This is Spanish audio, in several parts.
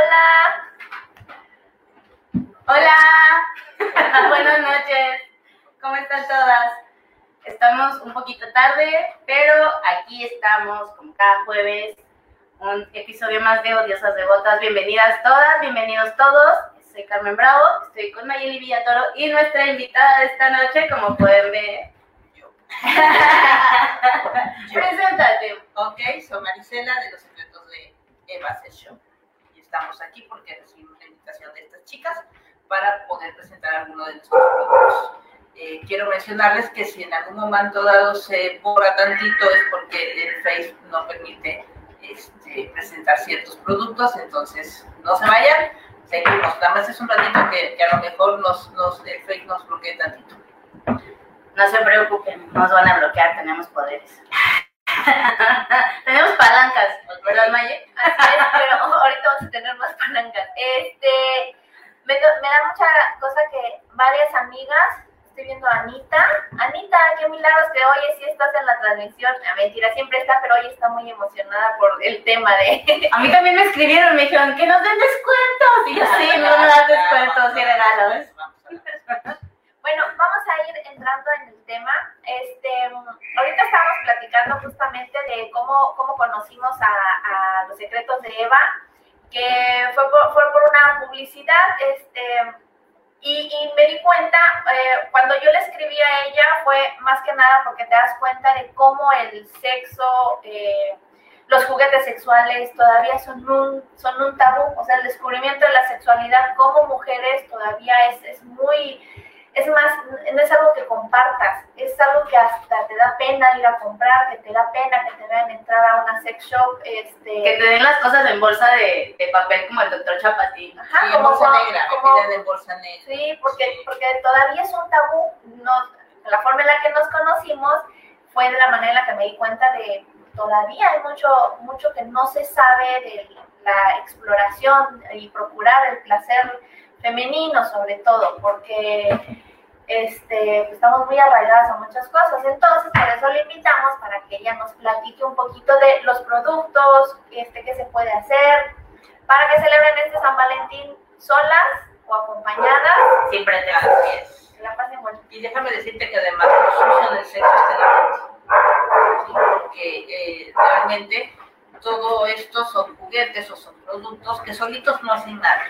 Hola. Hola. Buenas noches. ¿Cómo están todas? Estamos un poquito tarde, pero aquí estamos como cada jueves. Un episodio más de Odiosas Devotas. Bienvenidas todas, bienvenidos todos. Soy Carmen Bravo, estoy con Mayeli Villatoro y nuestra invitada de esta noche, como pueden ver. Preséntate. Ok, soy Marisela de Los Secretos de Eva Show. Estamos aquí porque recibimos la invitación de estas chicas para poder presentar alguno de nuestros productos. Eh, quiero mencionarles que si en algún momento dado se borra tantito es porque el Facebook no permite este, presentar ciertos productos, entonces no se vayan, seguimos. Nada más es un ratito que, que a lo mejor nos, nos, el Facebook nos bloquee tantito. No se preocupen, no nos van a bloquear, tenemos poderes. tenemos palancas, ¿verdad, Maye? Así es, pero ahorita vamos a tener más palancas. Este, me, me da mucha cosa que varias amigas, estoy viendo a Anita. Anita, qué milagros que hoy sí estás en la transmisión. La mentira, siempre está, pero hoy está muy emocionada por el tema de... A mí también me escribieron, me dijeron que nos den descuentos. Y yo, sí, van a dar descuentos y regalos. Bueno, vamos a ir entrando en el tema. Este, ahorita estábamos platicando justamente de cómo, cómo conocimos a, a los secretos de Eva, que fue por, fue por una publicidad, este, y, y me di cuenta, eh, cuando yo le escribí a ella fue más que nada porque te das cuenta de cómo el sexo, eh, los juguetes sexuales todavía son un, son un tabú, o sea, el descubrimiento de la sexualidad como mujeres todavía es, es muy es más, no es algo que compartas, es algo que hasta te da pena ir a comprar, que te da pena que te vean entrar a una sex shop, este... Que te den las cosas en bolsa de, de papel como el doctor Chapatín. Ajá, Y en como, bolsa como- negra, como- metida en bolsa negra. Sí, porque, porque todavía es un tabú, no, la forma en la que nos conocimos fue de la manera en la que me di cuenta de todavía hay mucho, mucho que no se sabe de la exploración y procurar el placer femenino sobre todo, porque este, pues, estamos muy arraigadas a muchas cosas. Entonces, por eso le invitamos para que ella nos platique un poquito de los productos, este, qué se puede hacer, para que celebren este San Valentín solas o acompañadas. Siempre te Así es. Que la pasen bonito. Y déjame decirte que además lo sucio del sexo está en la mente. ¿sí? Porque eh, realmente todo esto son juguetes o son productos que solitos no hacen nada.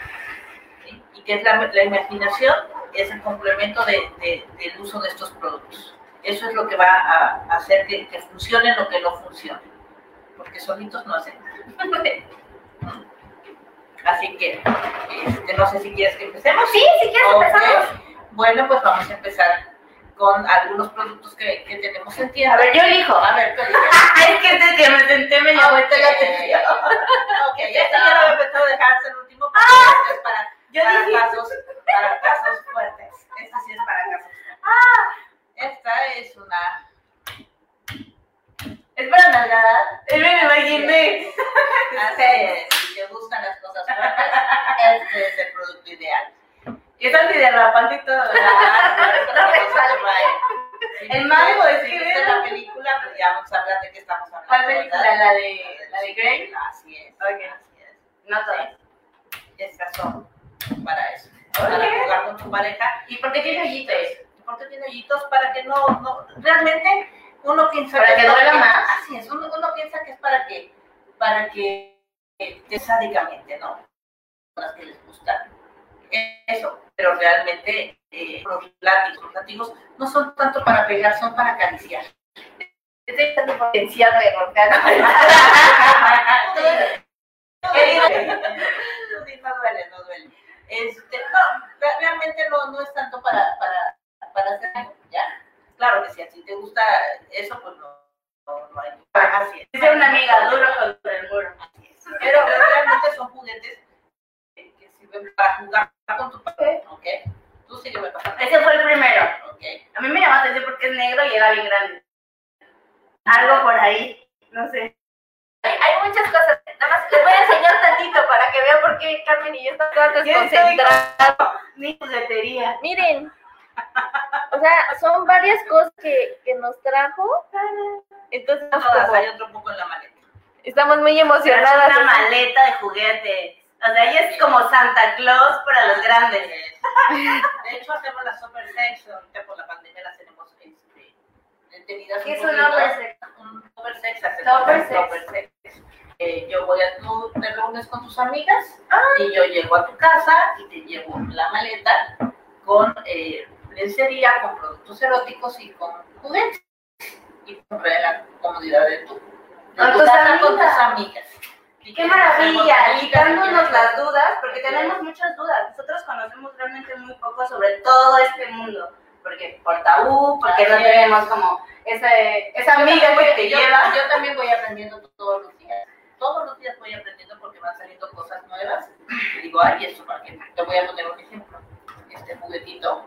Y que es la, la imaginación, es el complemento de- de- del uso de estos productos. Eso es lo que va a hacer que, que funcione lo que no funcione. Porque solitos no hacen nada. Así que, este, no sé si quieres que empecemos. Sí, si quieres Ok. empezamos. Bueno, pues vamos a empezar con algunos productos que, que tenemos en tienda. A ver, yo elijo. A ver, tú eliges. Ay, que desde que me senté me llamó la atención. Ok, este ya lo había pensado dejar hasta el último este es para, Yo para dije, casos, para casos fuertes. Este sí es para casos fuertes. Ah. Esta es una... es para nalgada. Eh, Me imaginé. Así es, si te gustan las cosas fuertes, este es el producto ideal. Y es antiderrapante y todo. Ah, No no El mango, es que viste la película, pues ya vamos a hablar de qué estamos hablando. ¿Cuál película? ¿La de, la de Grey? Así es. Así es. No todas. Estas son para eso. Para jugar con tu pareja. ¿Y por qué tiene hoyitos? ¿Por qué tiene hoyitos? Para que no, no, realmente uno piensa Para que es duela más. Así es, uno, uno piensa que es para que, para que te sádicamente, ¿no? Las que les gusta eso, pero realmente eh, los látigos, los látigos no son tanto para pegar, son para acariciar. Estoy de romper. Sí, no duele, no duele. Este, no, re- realmente no, no es tanto para, para, para hacer algo, ¿ya? Claro que si a ti te gusta eso, pues no, no, no hay. Así es. Dice una amiga, duro contra el muro. Pero realmente son juguetes que sirven para jugar con tu padre. Ok. Tú sígueme pasando. Ese fue el primero. Ok. A mí me llamó la atención porque es negro y era bien grande. Algo por ahí, no sé. Hay, hay muchas cosas. Nada más les voy a enseñar tantito para que vean por qué Carmen y yo estamos desconcentradas. Ni juguetería. Miren, o sea, son varias cosas que, que nos trajo. Entonces, Todas, como, hay otro poco en la maleta. estamos muy Pero es emocionadas. una maleta de juguetes. O sea, ella es como Santa Claus para los grandes. De hecho, hacemos la super ahorita por la pandemia las tenemos este, ¿Qué es un poquito. oversex? Un super sex. sex. sex. Eh, yo voy a, tú te reúnes con tus amigas y yo llego a tu casa y te llevo la maleta con eh, lencería, con productos eróticos y con juguetes. Y con la comodidad de tu, de Con tu tus casa, con tus amigas. Y ¡Qué maravilla! Quitándonos las dudas, porque tenemos muchas dudas. Nosotros conocemos realmente muy poco sobre todo este mundo. Porque por tabú, porque no es. tenemos como ese, esa amiga que te yo- lleva. Yo también voy aprendiendo todos los días. Todos los días voy aprendiendo porque van saliendo cosas nuevas. Y digo, ay, esto para qué. Te voy a poner un ejemplo. Este juguetito,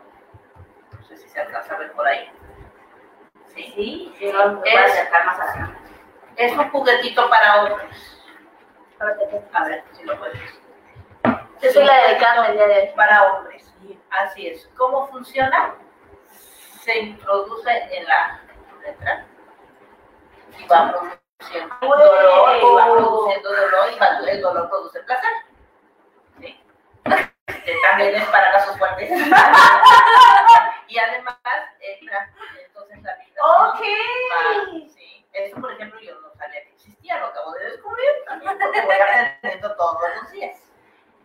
no sé si se alcanza a ver por ahí. Sí. Sí, sí, no, voy a acercar más. Es un juguetito para hombres. A ver si lo puedes. Yo soy la de Carmen el día de. Para hombres. Así es. ¿Cómo funciona? Se introduce en la letra y va produciendo dolor, y va produciendo dolor y va- el dolor produce placer. ¿Sí? También es para casos fuertes. y además entra entonces la vida. Ok. Sí. Eso, por ejemplo, yo no sabía que existía, lo acabo de descubrir también porque voy aprendiendo todos los días.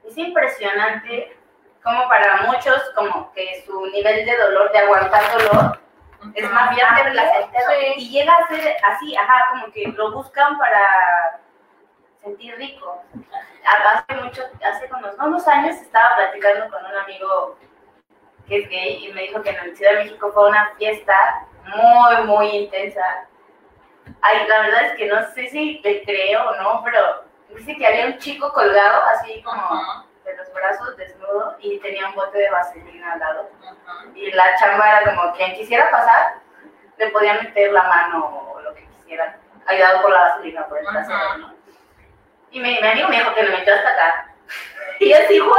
Es impresionante como para muchos como que su nivel de dolor, de aguantar dolor, es más bien que placentero. Sí. Y llega a ser así, ajá, como que lo buscan para sentir rico. Hace mucho, hace como unos años estaba platicando con un amigo que es gay y me dijo que en la Ciudad de México fue una fiesta muy, muy intensa. Ay, la verdad es que no sé si te creo o no, pero dice que había un chico colgado así como Ajá, de los brazos desnudo y tenía un bote de vaselina al lado. Y la chamba era como quien quisiera pasar, le podía meter la mano o lo que quisiera, ayudado por la vaselina, por el ¿no? Y mi, mi amigo me dijo que lo metió hasta acá. Y yo así, ¿what?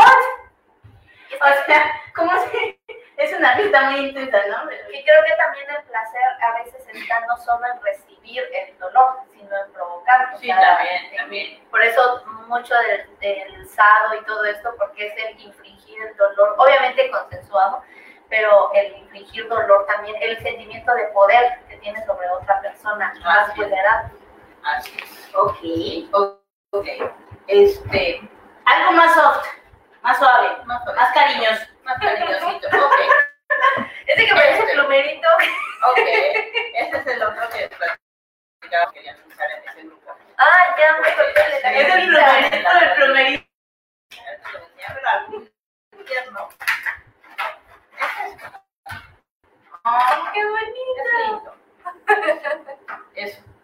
O sea, ¿cómo se...? Es una fiesta muy intensa, ¿no? Y creo que también el placer a veces está no solo en recibir el dolor, sino en provocarlo. Sí, también, también. Por eso mucho del, del sado y todo esto, porque es el infringir el dolor, obviamente consensuado, pero el infringir dolor también, el sentimiento de poder que tiene sobre otra persona más Así es. vulnerable. Así es. Ok. Ok. Este. Algo más soft, más suave, Más, suave. más cariñoso. Más cariñosito. Ok. Ese que parece plumerito. Ok. Ese es el otro que platicaba que querían usar en ese grupo. Ah, ya me acordé de la Es el plumerito del plumerito. Te lo decía, pero algún día no. ¡Ay, qué bonito! lindo.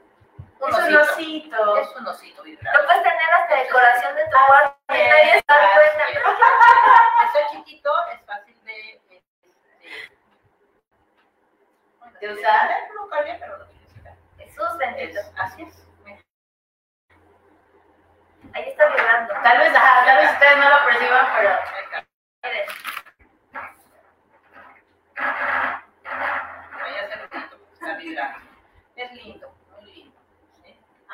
Es un Es un osito. Es un osito vibrante. Lo puedes tener hasta decoración de tu cuarto y nadie se da cuenta. Está chiquito, es fácil de, de, ¿De usar? de colocarle, pero. Jesús bendito. Es- Así es. Mira. Ahí está vibrando. Tal vez, ajá, tal vez ustedes no lo perciban, pero. Miren. Ahí hace ruidito, está vibrando. Es lindo.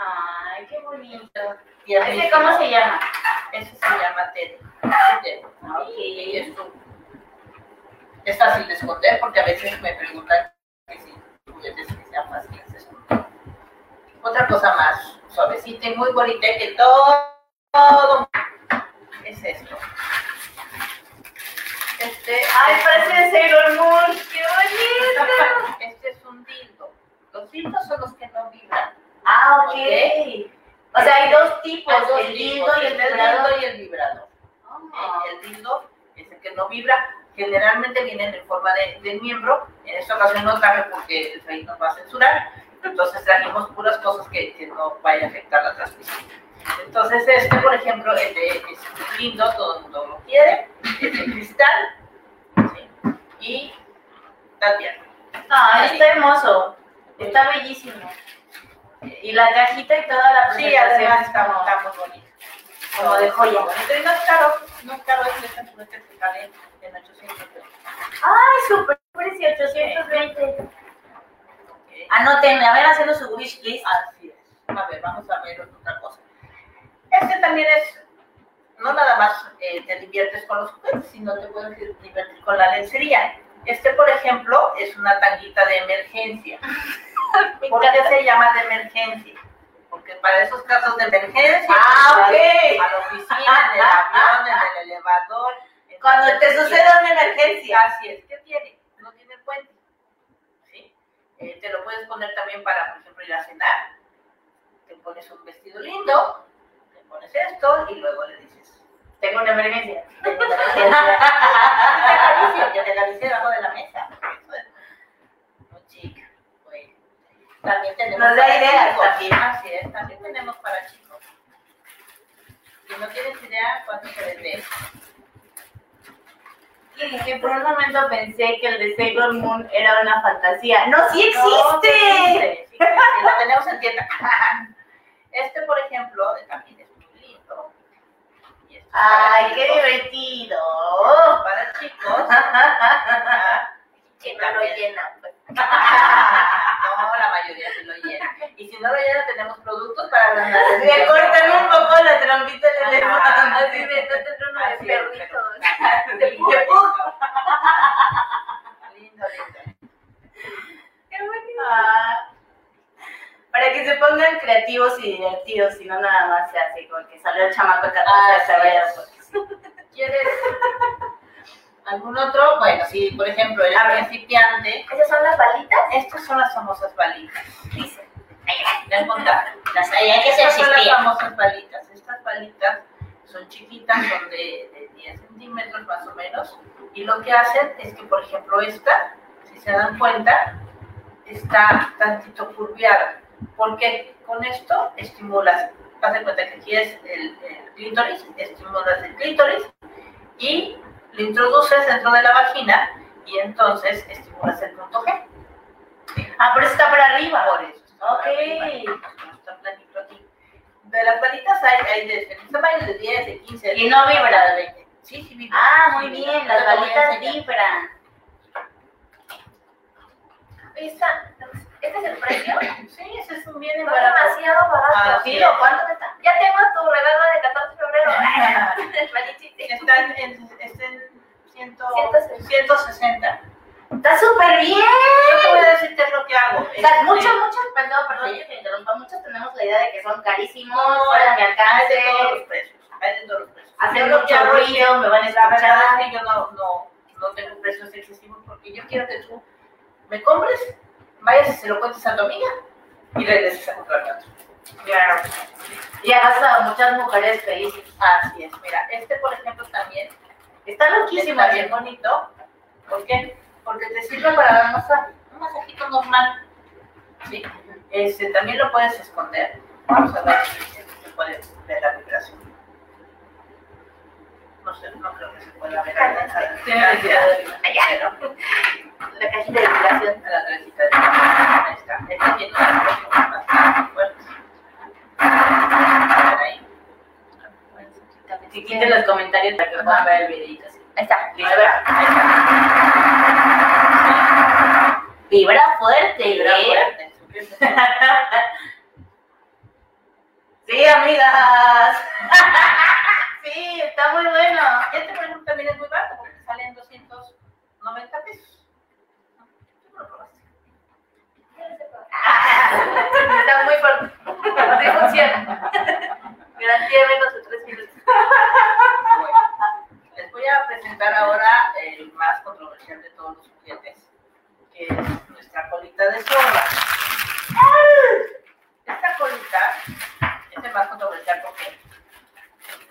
Ay, qué bonito. Y ¿Ese cómo se llama? Ese se llama Teddy. Teddy. Ok. Y es, es fácil de esconder porque a veces me preguntan que si juguetes que sean fáciles de esconder. Otra cosa más suavecita y muy bonita que todo, todo es esto. Este, Ay, parece Sailor Moon. ¡Qué bonito! este es un dildo. Los dildos son los que no vibran. Ah, ok. Ok. O sea, hay dos tipos, dos el tipos, y el el vibrador. y el vibrador. Ah. El dildo es el que no vibra. Generalmente vienen en forma de, de miembro. En esta ocasión no traje porque el rey nos va a censurar. Entonces trajimos puras cosas que, que no vaya a afectar la transmisión. Entonces, este, por ejemplo, este es lindo, todo el mundo lo quiere, es de cristal, ¿sí? y tierno. Ah, está hermoso. Está bellísimo. Y la cajita y toda la Sí, presentación además está, como- está muy bonito. como de joya. Y no es caro, no es caro, es este juguete que sale en 800 pesos. Ay, súper precio, 820. Ok. Anoten, a ver, haciendo su wish list. Así es. A ver, vamos a ver otra cosa. Este también es, no nada más eh, te diviertes con los juguetes, sino te puedes divertir con la lencería. Este, por ejemplo, es una tanguita de emergencia. ¿Por qué se llama de emergencia? Porque para esos casos de emergencia, Ah, vas ok. a la oficina, en el avión, en el elevador. en Cuando te sitio. una emergencia. Así es, ¿qué tiene? No tiene puente. ¿Sí? Eh, te lo puedes poner también para, por ejemplo, ir a cenar. Te pones un vestido lindo, te pones esto y luego le dices, Tengo una emergencia. Yo te te acaricio debajo de la mesa. Muy chica. Bueno. También tenemos da para ideas chicos. también. Así es, también tenemos para chicos. Si no tienes idea, ¿cuánto se vende? Y por un momento pensé que el de Sailor Moon era una fantasía. ¡No, sí No, sí existe! existe, sí existe, Lo tenemos en tienda. Este, por ejemplo, también es muy lindo. Y esto es para ¡Ay, qué chicos. divertido! Para chicos. Que no lo llena, pues. No, la mayoría sí lo llena. Y si no lo llena, tenemos productos para las Le cortan un poco la trompita del elefante. Así de, no tendrá uno de Así es, perritos. Lindo, lindo. Lindo, lindo. Ah, Para que se pongan creativos y divertidos, y no nada más sea así, como que salió el chamaco de 14 Ah, se vaya sí. pues. ¿Quieres algún otro? Bueno, si por ejemplo eres A principiante, Esas son las balitas. estas son las famosas balitas. Dice. Encontraron. Las hay que se Estas son las famosas balitas. Estas balitas son chiquitas, son de, de 10 centímetros más o menos. Y lo que hacen es que, por ejemplo, esta, si se dan cuenta, está tantito curviada. Porque con esto estimulas, haz de cuenta que aquí es el, el clítoris, estimulas el clítoris y lo introduces dentro de la vagina y entonces estimulas el punto G. Ah, pero está para arriba. Por eso. está Ok. arriba, no está planito aquí. De las balitas hay, hay de tamaños, de 10, de 15, de Y no 20, vibra. de 20. Sí, sí vibra. Ah, muy bien, las balitas vibran. Esta, ¿Este es el precio? Sí, ese es un bien Está barato. demasiado barato. Ah, Sí, sí. ¿lo cuánto está? Ya tengo tu regalo de 14 de febrero. En, está en ciento- 160. 160. Está súper bien. Yo te voy a decir qué es lo que hago. O sea, Este, muchos, muchos, perdón, perdón que te interrumpa, muchos tenemos la idea de que son carísimos, No, fuera de mi hay de todos alcance, los precios. Hay de todos los precios. Yo que mucho ruido, me van a La verdad escuchar. es que yo no, no, no tengo precios excesivos porque yo quiero que tú me compres, vayas y se lo cuentes a tu amiga y regreses a comprarme otro. Claro. Y hagas a muchas mujeres felices. Así es, mira, este por ejemplo también Está loquísimo. está bien bonito. ¿Por qué? Porque te sirve para dar masaje, un masajito normal. ¿sí? Este, también lo puedes esconder. Vamos a ver si se puede ver la vibración. No sé, no creo que se pueda ver. La cajita de vibración. a la trencita de Ahí está. Tiene unas presiones bastante fuertes. Ahí. Si quiten los comentarios para que puedan ver el videito. así. Ahí está. Listo. Vibra fuerte, Vibra ¿eh? fuerte. Sí, amigas. sí, está muy bueno. Este, por ejemplo, también es muy barato porque te sale en 290 pesos. ¿Tú lo probaste? Está muy fuerte. Sí funciona. Garantía menos de 3 minutos. Bueno, les voy a presentar ahora el más controversial de todos los juguetes, que es nuestra colita de zorra. Esta colita es el más controversial porque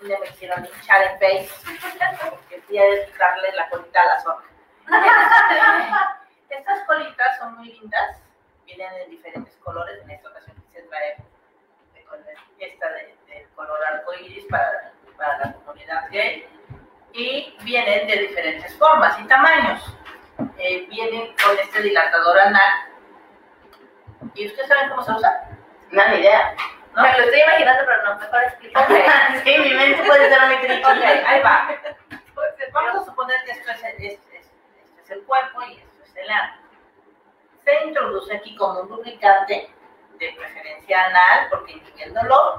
le me hicieron hinchar en face, porque quiere quitarle la colita a la zorra. Estas colitas son muy lindas, vienen en diferentes colores, en esta ocasión quise traer color- esta de, de color color arcoíris para, para la comunidad gay y vienen de diferentes formas y tamaños. Eh, vienen con este dilatador anal. ¿Y ustedes saben cómo se usa? No, ni idea. ¿No? Me lo estoy imaginando, pero no, mejor explica. sí, mi mente puede ser muy triste. Ok, ahí va. Vamos a suponer que esto es, el- es- es- es el cuerpo y esto es el ano. Se introduce aquí como un lubricante de preferencia anal porque incluye el dolor.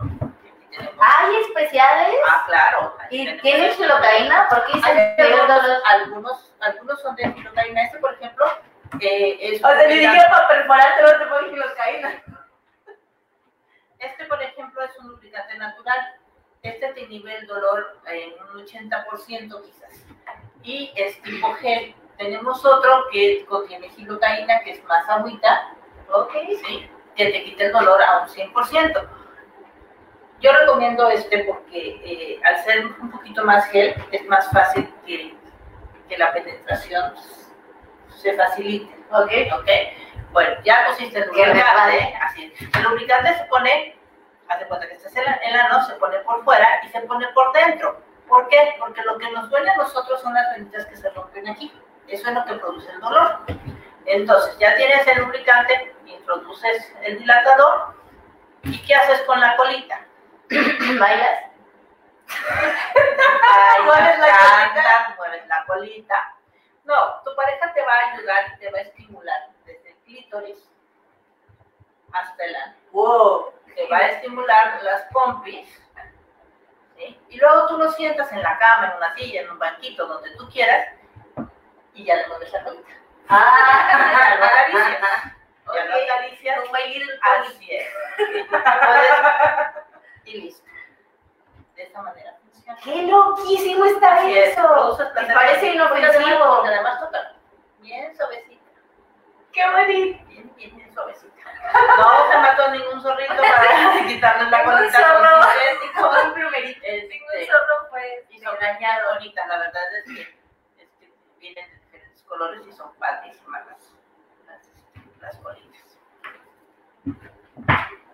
¿Hay especiales? Ah, claro. ¿Y tienen filocaína? ¿Por qué Hay dicen que el algunos, algunos, son de filocaína. Este, por ejemplo, eh, es O sea, ni siquiera para perforarte no te pones filocaína. Este, por ejemplo, es un lubricante natural. Este te inhibe el dolor en un 80% quizás. Y es tipo gel. Tenemos otro que contiene gilocaína, que es más agüita, ¿ok? Sí, que te quita el dolor a un 100%. Yo recomiendo este porque eh, al ser un poquito más gel, es más fácil que, que la penetración se facilite. Ok. ¿ok? Bueno, ya pusiste el lubricante, resbale. así. El lubricante se pone, hace cuenta que este es el, el ano, se pone por fuera y se pone por dentro. ¿Por qué? Porque lo que nos duele a nosotros son las venitas que se rompen aquí. Eso es lo que produce el dolor. Entonces, ya tienes el lubricante, introduces el dilatador, ¿y qué haces con la colita? ¿Bailas? Mueves la canta, mueves la colita. No, tu pareja te va a ayudar y te va a estimular desde el clítoris hasta el ano. Wow. Te va a estimular las pompis. ¿sí? Y luego tú lo sientas en la cama, en una silla, en un banquito, donde tú quieras, y ya le mueves la colita. Ah, Ya lo acaricias. Ya lo Ok. acaricias. Un baile del poli. Así es. Y listo. De esa manera funciona. ¡Qué loquísimo está Así es, eso! Y placer. parece inofensivo. además- porque Además toca bien suavecita. ¡Qué bonito! Bien, bien, bien suavecita. No se mató ningún zorrito para quitarle la colita zorro. con. Un primerito. Este, Ningún zorro fue y son dañados ahorita, la verdad es que, es que vienen colores y son padrísimas las, las, este, las bolitas.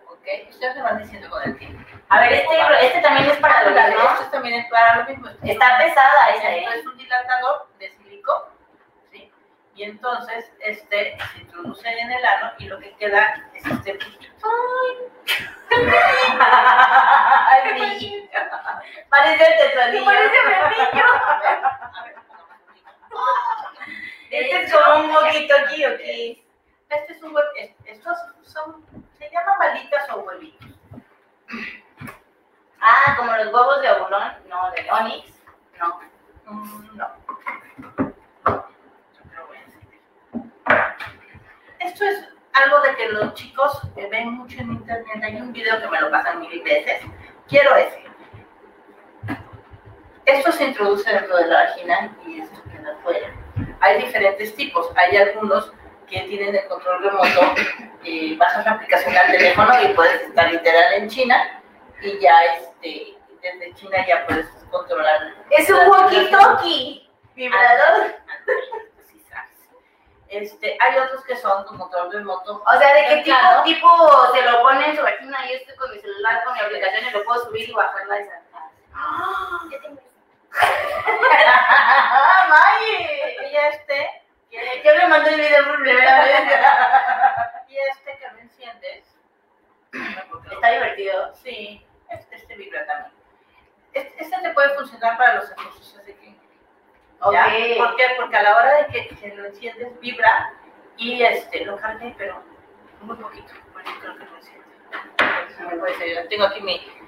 Ok, ustedes me van diciendo con el tiempo. A ver, este, este también es para dolor, ¿no? Esto también es para lo mismo. Esto es Está pesada esa, Esto ¿eh? es un dilatador de silicón, ¿sí? Y entonces este se introduce en el ano y lo que queda es este. Ay, niño. Parece el. Parece bebillo. A ver, a ver, pongamos un poquito. Este es como un moquito aquí, aquí. Este es un es- estos son, se llaman balitas o huevitos. Ah, como los huevos de Obulón, no, de Onix. No. Mm, no. Esto es algo de que los chicos ven mucho en internet. Hay un video que me lo pasan mil veces. Quiero ese. Esto se introduce dentro de la vagina y esto queda afuera. Hay diferentes tipos. Hay algunos que tienen el control remoto. eh, bajas la aplicación al teléfono y puedes estar literal en China y ya este, desde China ya puedes controlar. Es un walkie-talkie. Vibrador. Sí, sabes. Este, hay otros que son con control remoto. O sea, ¿de qué tipo, Claro. tipo se lo pone en su vagina? Yo estoy con mi celular, con mi aplicación y lo puedo subir y bajarla esa. ¡Ah, Y este, que- Yo le mandé el video por primera vez. y este que lo enciendes. Está divertido. Sí, este, este vibra también. Este, este te puede funcionar para los ejercicios de que Ok. ¿Ya? ¿Por qué? Porque a la hora de que, que lo enciendes vibra y este lo cargué, pero muy poquito. Bueno, creo que lo enciende. Sí, me puede ser. Tengo aquí mi.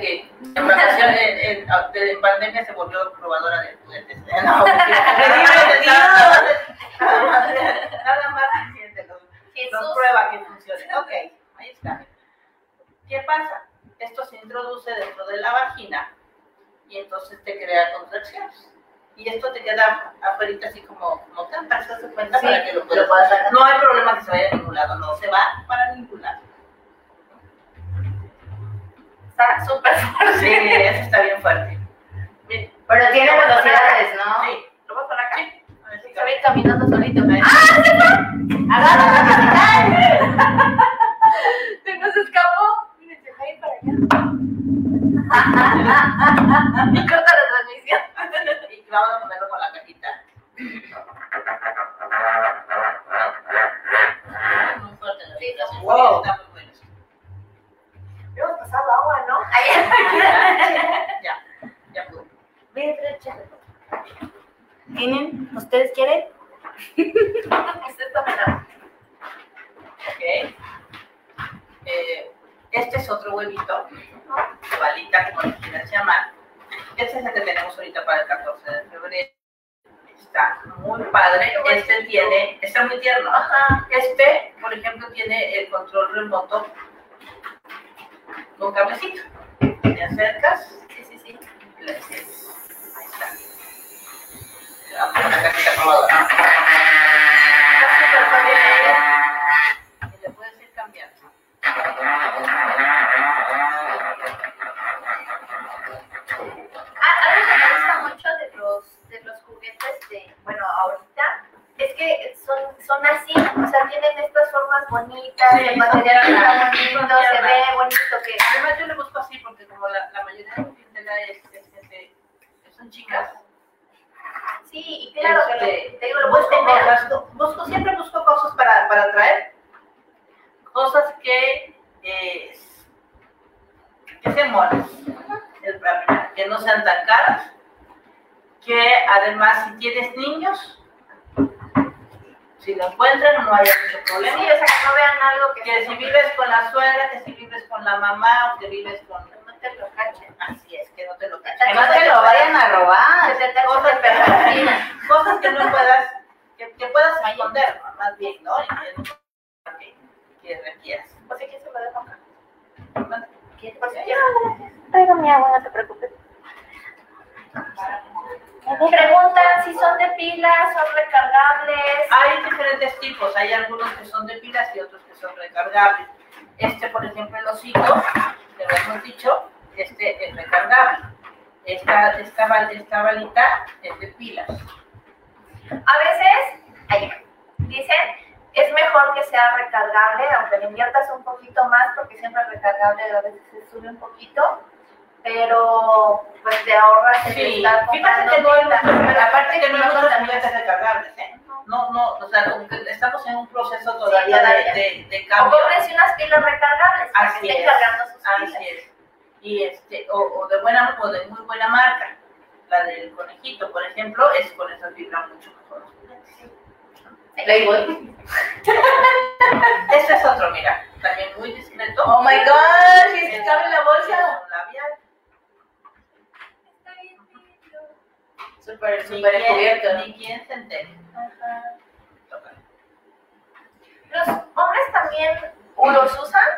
Que en vacación, en, en, de- en pandemia se volvió probadora de juguetes. No! Nada más, nada más enciéndelo. Lo Jesús. prueba que funcione. Ok, ahí está. ¿Qué pasa? Esto se introduce dentro de la vagina y entonces te crea contracciones. Y esto te queda afuera así como, como ¿se hace cuenta? Sí, para que lo puedas lo puedas sacar. No hay problema que se vaya a ningún lado, no, se va para ningún lado. Está súper fuerte. Sí, eso está bien fuerte. Bien. Pero tiene velocidades, ¿no? Sí, Lo voy a poner acá. sí. A ver si Se cabe. ve caminando solito. Agárralo, que se cae. Se nos escapó. Miren, se va a ir para allá. Y corta la transmisión. Y vamos a ponerlo con la cajita. Muy fuerte, ¿no? Sí, wow. están muy buenas. Hemos pasado agua, ¿no? Ya, ya pude. ¿Tienen? ¿Ustedes quieren? Ustedes tomen agua. Ok. Eh, este es otro huevito, balita, como le quieras llamar. Este es el que tenemos ahorita para el 14 de febrero. Está muy padre. Este tiene, está muy tierno. Ajá. Este, por ejemplo, tiene el control remoto con cablecito. Te acercas Sí, sí, sí. y le dices, ahí está. Le vamos a poner la cajita probadora. Está súper padre. Y le puedes ir cambiando. Ah, algo que me gusta mucho de los, de los juguetes de, bueno, ahorita, es que son, así, o sea, tienen estas formas bonitas, Sí, el material está bonito, se ve bonito, que Además, yo le busco así porque como la, la mayoría de mi clientela es, es gente- son chicas, sí, y claro, que este, lo, te digo, lo busco, tener. cosas, busco, siempre busco cosas para, para traer, cosas que, eh, que sean monas, es que no sean tan caras, que además si tienes niños, si lo encuentran no haya mucho Sí, problema. o sea, que no vean algo que, Que si vives con la suegra, que si vives con la mamá o que vives con... no te lo cachen. Así es, que no te lo Que cachen. no te lo vayan a Que robar. se te Cosas. Cosas que no puedas, que, que puedas esconder, más bien, ¿no? Y que, que, que requieras. Pues aquí se lo dejo acá. Quieres. Traigo mi agua, no te preocupes. Preguntan si son de pilas, son recargables. Hay diferentes tipos, hay algunos que son de pilas y otros que son recargables. Este, por ejemplo, el osito, que lo hemos dicho, este es recargable. Esta, esta, esta balita es de pilas. A veces, ay, dicen, es mejor que sea recargable, aunque le inviertas un poquito más, porque siempre el recargable a veces se sube un poquito, pero pues te ahorras el Sí, estar fíjate que no pero aparte que no recargables, ¿eh? No, no, o sea, como que estamos en un proceso Sí, todavía todavía. de, de, de O cambio. cómprense unas pilas recargables para Así que estén es. cargando sus pilas. Así es. Y este, o, o de buena, o de muy buena marca. La del conejito, por ejemplo, es con esas vibran mucho mejor juguetes. Playboy. Este es otro, mira, también muy discreto. Oh my god, Súper, Ni súper. Ni quien se entere. Ajá. Los hombres también los usan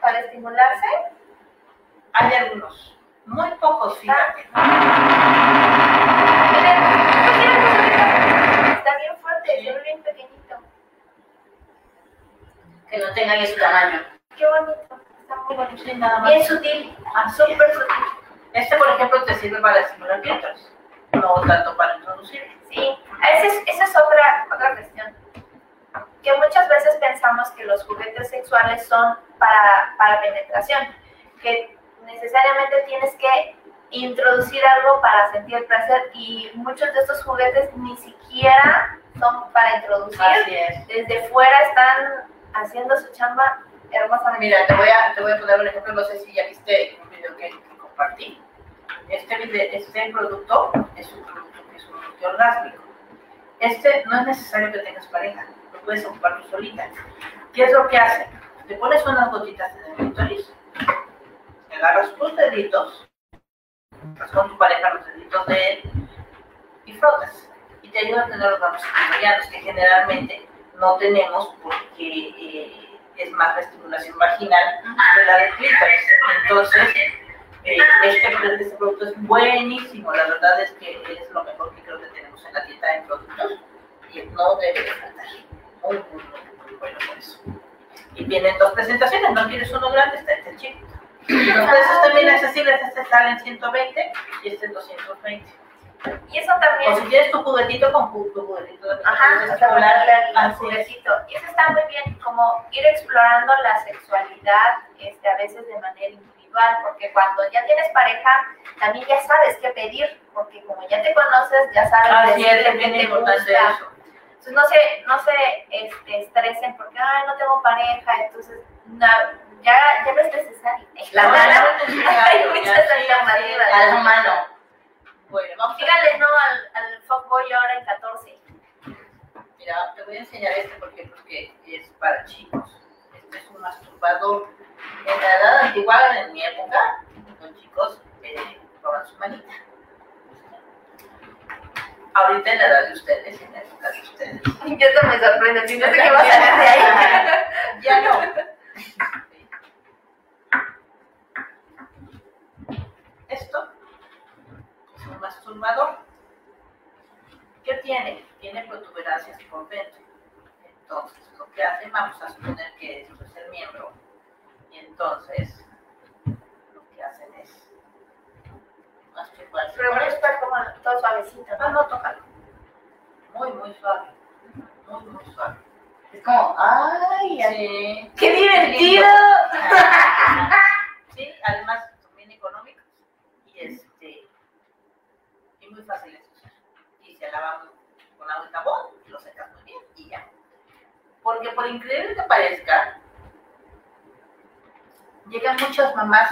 para estimularse. Hay algunos, muy pocos, fíjate. Está bien fuerte, se ve bien pequeñito. Que no tenga ni su tamaño. Qué bonito. Está muy bonito. Sí, nada más. Bien sutil. Es. Súper sutil. Este, por ejemplo, te sirve para estimular clítoris, no tanto para introducir. Sí, esa es, esa es otra, otra cuestión. Que muchas veces pensamos que los juguetes sexuales son para, para penetración, que necesariamente tienes que introducir algo para sentir el placer y muchos de estos juguetes ni siquiera son para introducir. Así es. Desde fuera están haciendo su chamba hermosamente. Mira, te voy a, te voy a poner un ejemplo, no sé si ya viste un video que, que compartí. Este, este producto es un producto que es un producto orgásmico. Este no es necesario que tengas pareja, lo puedes ocupar tú solita. ¿Qué es lo que hace? Te pones unas gotitas en el clítoris, agarras tus deditos, con tu pareja los deditos de él y frotas. Y te ayuda a tener los clitorianos, que generalmente no tenemos porque eh, es más la estimulación vaginal que la del clítoris. Entonces, eh, este, este producto es buenísimo, la verdad es que es lo mejor que creo que tenemos en la tienda de productos y no debe de faltar. Muy, muy, muy, muy bueno por eso. Y vienen dos presentaciones, no quieres uno grande, está este chico. Los precios también accesibles, este sale en 120 y este en 220. Y eso O también si quieres tu juguetito con ju- tu juguetito de Ajá, o así es. juguetito. Y eso está muy bien, como ir explorando la sexualidad, este, a veces de manera porque cuando ya tienes pareja, también ya sabes qué pedir, porque como ya te conoces, ya sabes Así es, te gusta. eso. Entonces no se, no se este, estresen porque, ay, no tengo pareja, entonces ya, ya no es necesario. La No, mano. Hay muchas alternativas. la mano. Bueno, vamos a Díganle no al, al fuckboy ahora en 14. Mira, te voy a enseñar este, por ejemplo, que es para chicos. Este es un masturbador. En la edad antigua, en mi época, los chicos eh, proban su manita. Ahorita en la edad de ustedes, en la época de ustedes, Yo esto me sorprende, si no sé qué va a salir de ahí. ya no. Esto es un masturbador. ¿Qué tiene? Tiene protuberancias por dentro. Entonces, lo que hacen, vamos a suponer que esto es el miembro. Y entonces, lo que hacen es masturbarse. Pero bueno, está como todo suavecito, No, ¿no? no, tócalo. Muy, muy suave. Muy, muy suave. Es como, ay, Sí. qué divertido. Sí, además son bien económicos y este y muy fáciles de usar. Y se lavan con agua y jabón, lo secas muy bien y ya. Porque por increíble que parezca, llegan muchas mamás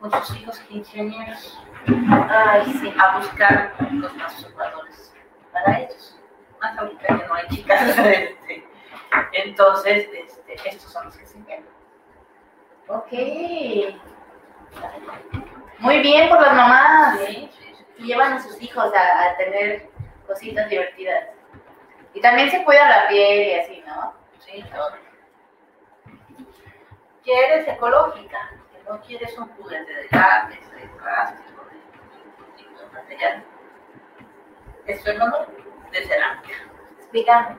con sus hijos quinceañeros Ay, sí. a buscar los masturbadores para ellos. Más ahorita que no hay chicas. este, Entonces, este, estos son los que se venden. Ok. Muy bien por las mamás. Sí, sí, llevan a sus hijos a, a tener cositas divertidas. Y también se cuida la piel y así, ¿no? Sí, todo. Quieres ecológica, que no quieres un juguete de látex, de plástico, de tipo de material. Esto es mono de cerámica. Explícame.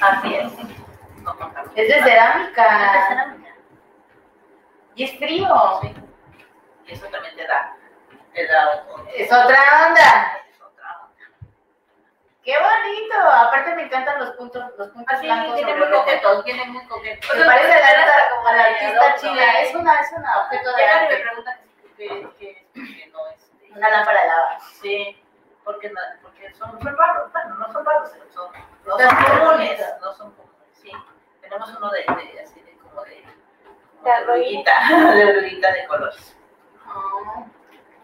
Así es. No. Es de Es de cerámica. cerámica. Y es frío. Sí. Y eso también te da, te da un... Es otra onda. ¡Qué bonito! Aparte me encantan los puntos, los puntos Así, blancos tiene sobre muy coqueto, tiene muy coqueto. Se parece la, artista- como a la artista china. ¿eh? Es una, es una objeto de y me arte. preguntan que, que, que, que no es... este, Una lámpara de lava. Sí, porque, no- porque son, son raros, bueno, no son raros, son, no son comunes, no son comunes, sí. Tenemos uno de, de así de como de, como De de arroyito. oruguita, de colores. Oh.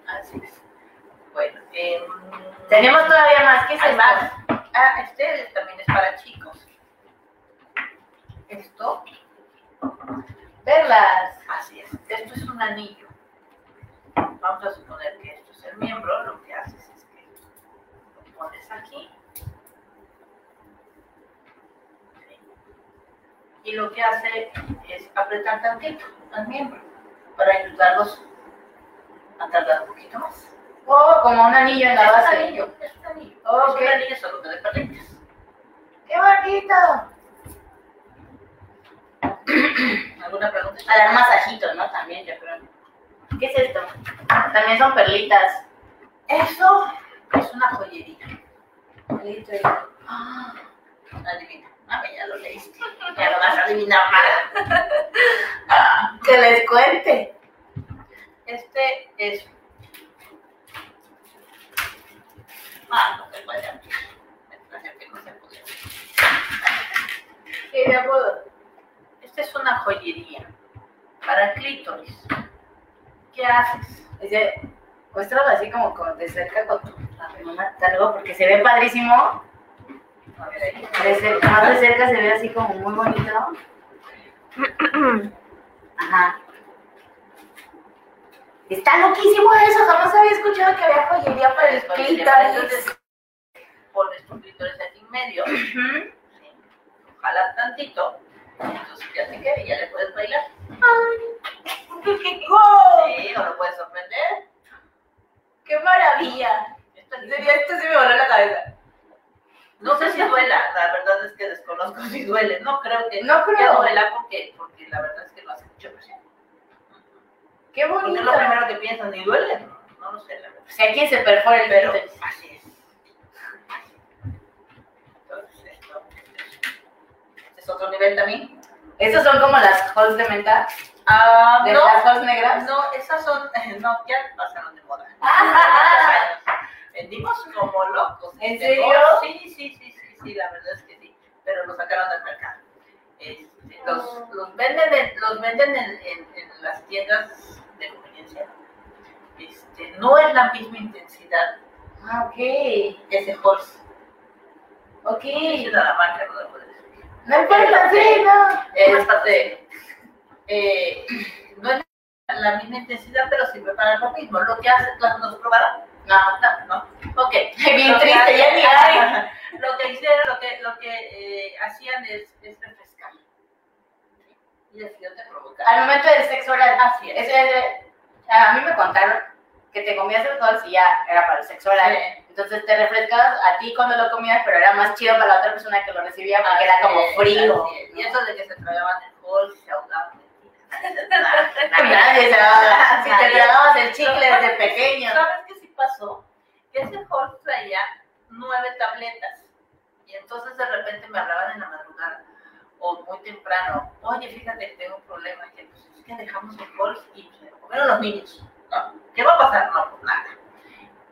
Así es. Bueno, em, Tenemos todavía más. ¿Qué es esto? más. Ah, este también es para chicos. Esto, Perlas. así es. Esto es un anillo. Vamos a suponer que esto es el miembro, lo que haces es que lo pones aquí. Y lo que hace es apretar tantito al miembro para ayudarlos a tardar un poquito más. Oh, como un anillo en la Es un base. anillo, es un anillo. Es un anillo solo que de perlitas. ¡Qué bonito! ¿Alguna pregunta? A dar masajito, ¿no? También, yo creo. ¿Qué es esto? También son perlitas. Eso es una joyería. Ah, Adivina. Ah, ya lo leíste. Ya lo vas a adivinar más. Que les cuente. Este es. Ah, no traje que no se podía. Esta es una joyería para clítoris. ¿Qué haces? Dice, muéstralo así como, de cerca con tu mamá, algo porque se ve padrísimo. A ver ahí. De cerca, más de cerca se ve así como muy bonito. Ajá. Está loquísimo eso, jamás había escuchado que había joyería para el clítoris. Pones tu clítoris aquí en medio. Jalas tantito. Entonces ya te queda y ya le puedes bailar. Sí, no lo puedes sorprender. ¡Qué maravilla! Esto serio, esto sí me voló la cabeza. No sé si duela, la verdad es que desconozco si duele. No creo que, No creo. que duela porque, porque la verdad es que no hace mucha presión. ¡Qué Porque bonito! es lo primero que piensan, ni duele. No, no lo sé, la verdad. Si aquí se perfora el Pero así es. Entonces, esto este es, es otro nivel también. Estos son como las halls de menta. Ah, ¿De no, las dos negras? no, esas son, no, ya pasaron de moda. Vendimos como locos. ¿En serio? Sí, sí, sí, sí, sí, la verdad es que sí, pero lo sacaron del mercado. Este, los, los venden, en, los venden en, en- en las tiendas de conveniencia. Este, no es la misma intensidad Ah, ok. ese Halls. Ok. Sí, la marca no la puedes decir. No importa, sí, no. Este, eh, no es la misma intensidad, pero sirve para lo mismo. Lo que hace, ¿tú nos probaron? No, No, no. Ok. Bien Lo que triste, ya ni hay. Lo que hicieron, lo que, lo que eh, hacían es, es refrescar. Y el frío te provoca. Al momento del sexo oral. Así es. A mí me contaron que te comías el Halls y ya era para el sexo oral. Sí. Entonces te refrescabas a ti cuando lo comías, pero era más chido para la otra persona que lo recibía porque era como Así es, frío. es. Y eso de que se tragaban el hall, se ahogaban. Nadie se daba- Si te tragabas el chicle desde pequeño. ¿Sabes qué sí pasó? Que ese hall traía nueve tabletas. Y entonces de repente me hablaban en la madrugada o muy temprano. Oye, fíjate que tengo un problema. Que pues, es que dejamos el hall y comieron los niños. ¿no? ¿Qué va a pasar? No, pues nada.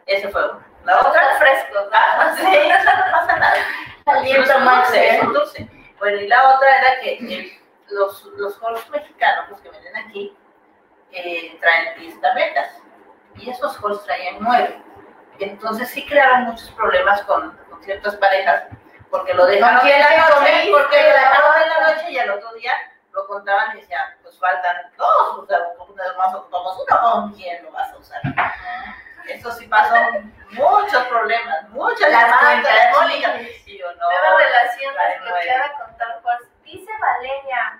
Ese fue uno. La otra, fresco. Ah, sí, no pasa nada. Más, dulce. Bueno, y la otra era que eh, los, los halls mexicanos, los que venden aquí, eh, traen 10 tabletas. Y esos halls traían 9. Entonces sí crearon muchos problemas con, con ciertas parejas, porque lo dejaron ¿Con en quién la noche, comiste? porque lo dejaron en la noche y al otro día lo contaban y decían, pues faltan dos, o sea, más ocupamos uno, ¿con quién lo vas a usar? Eso sí pasó muchos problemas, muchas Las llamadas cuentas, telefónicas. Y yo, no, Nueva relación desbloqueada con Tal Force. Dice Valeria,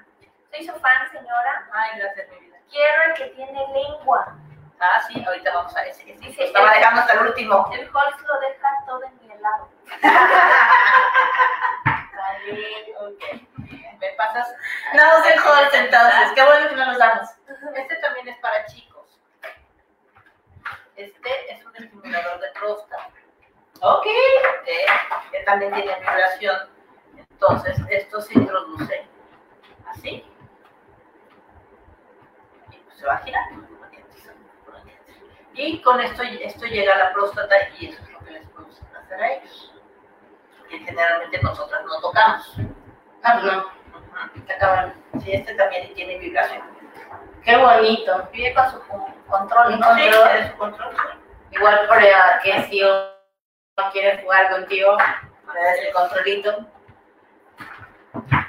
soy su fan, señora. Ay, gracias, mi vida. Quiero el que tiene lengua. Ah, sí, ahorita vamos a ese. sí, Dice, estaba el- dejando hasta el último. El Halls lo deja todo en mi helado. Vale, ok. ¿Me pasas? No usen Halls entonces. Qué bueno que no los damos. Este también es para chicos. Este es un estimulador de próstata. Ok. ¿eh? que también tiene vibración. Entonces, esto se introduce así. Y pues se va girando. Y con esto, esto llega a la próstata y eso es lo que les produce placer a ellos. Que generalmente nosotras no tocamos. Ah, no. Ujú. Está cabrón. Sí, este también tiene vibración. Qué bonito. Vive con su control. Un ¿no? Sí, control. tiene su control. sí. Igual prueba que si no quiere jugar contigo, le das el controlito.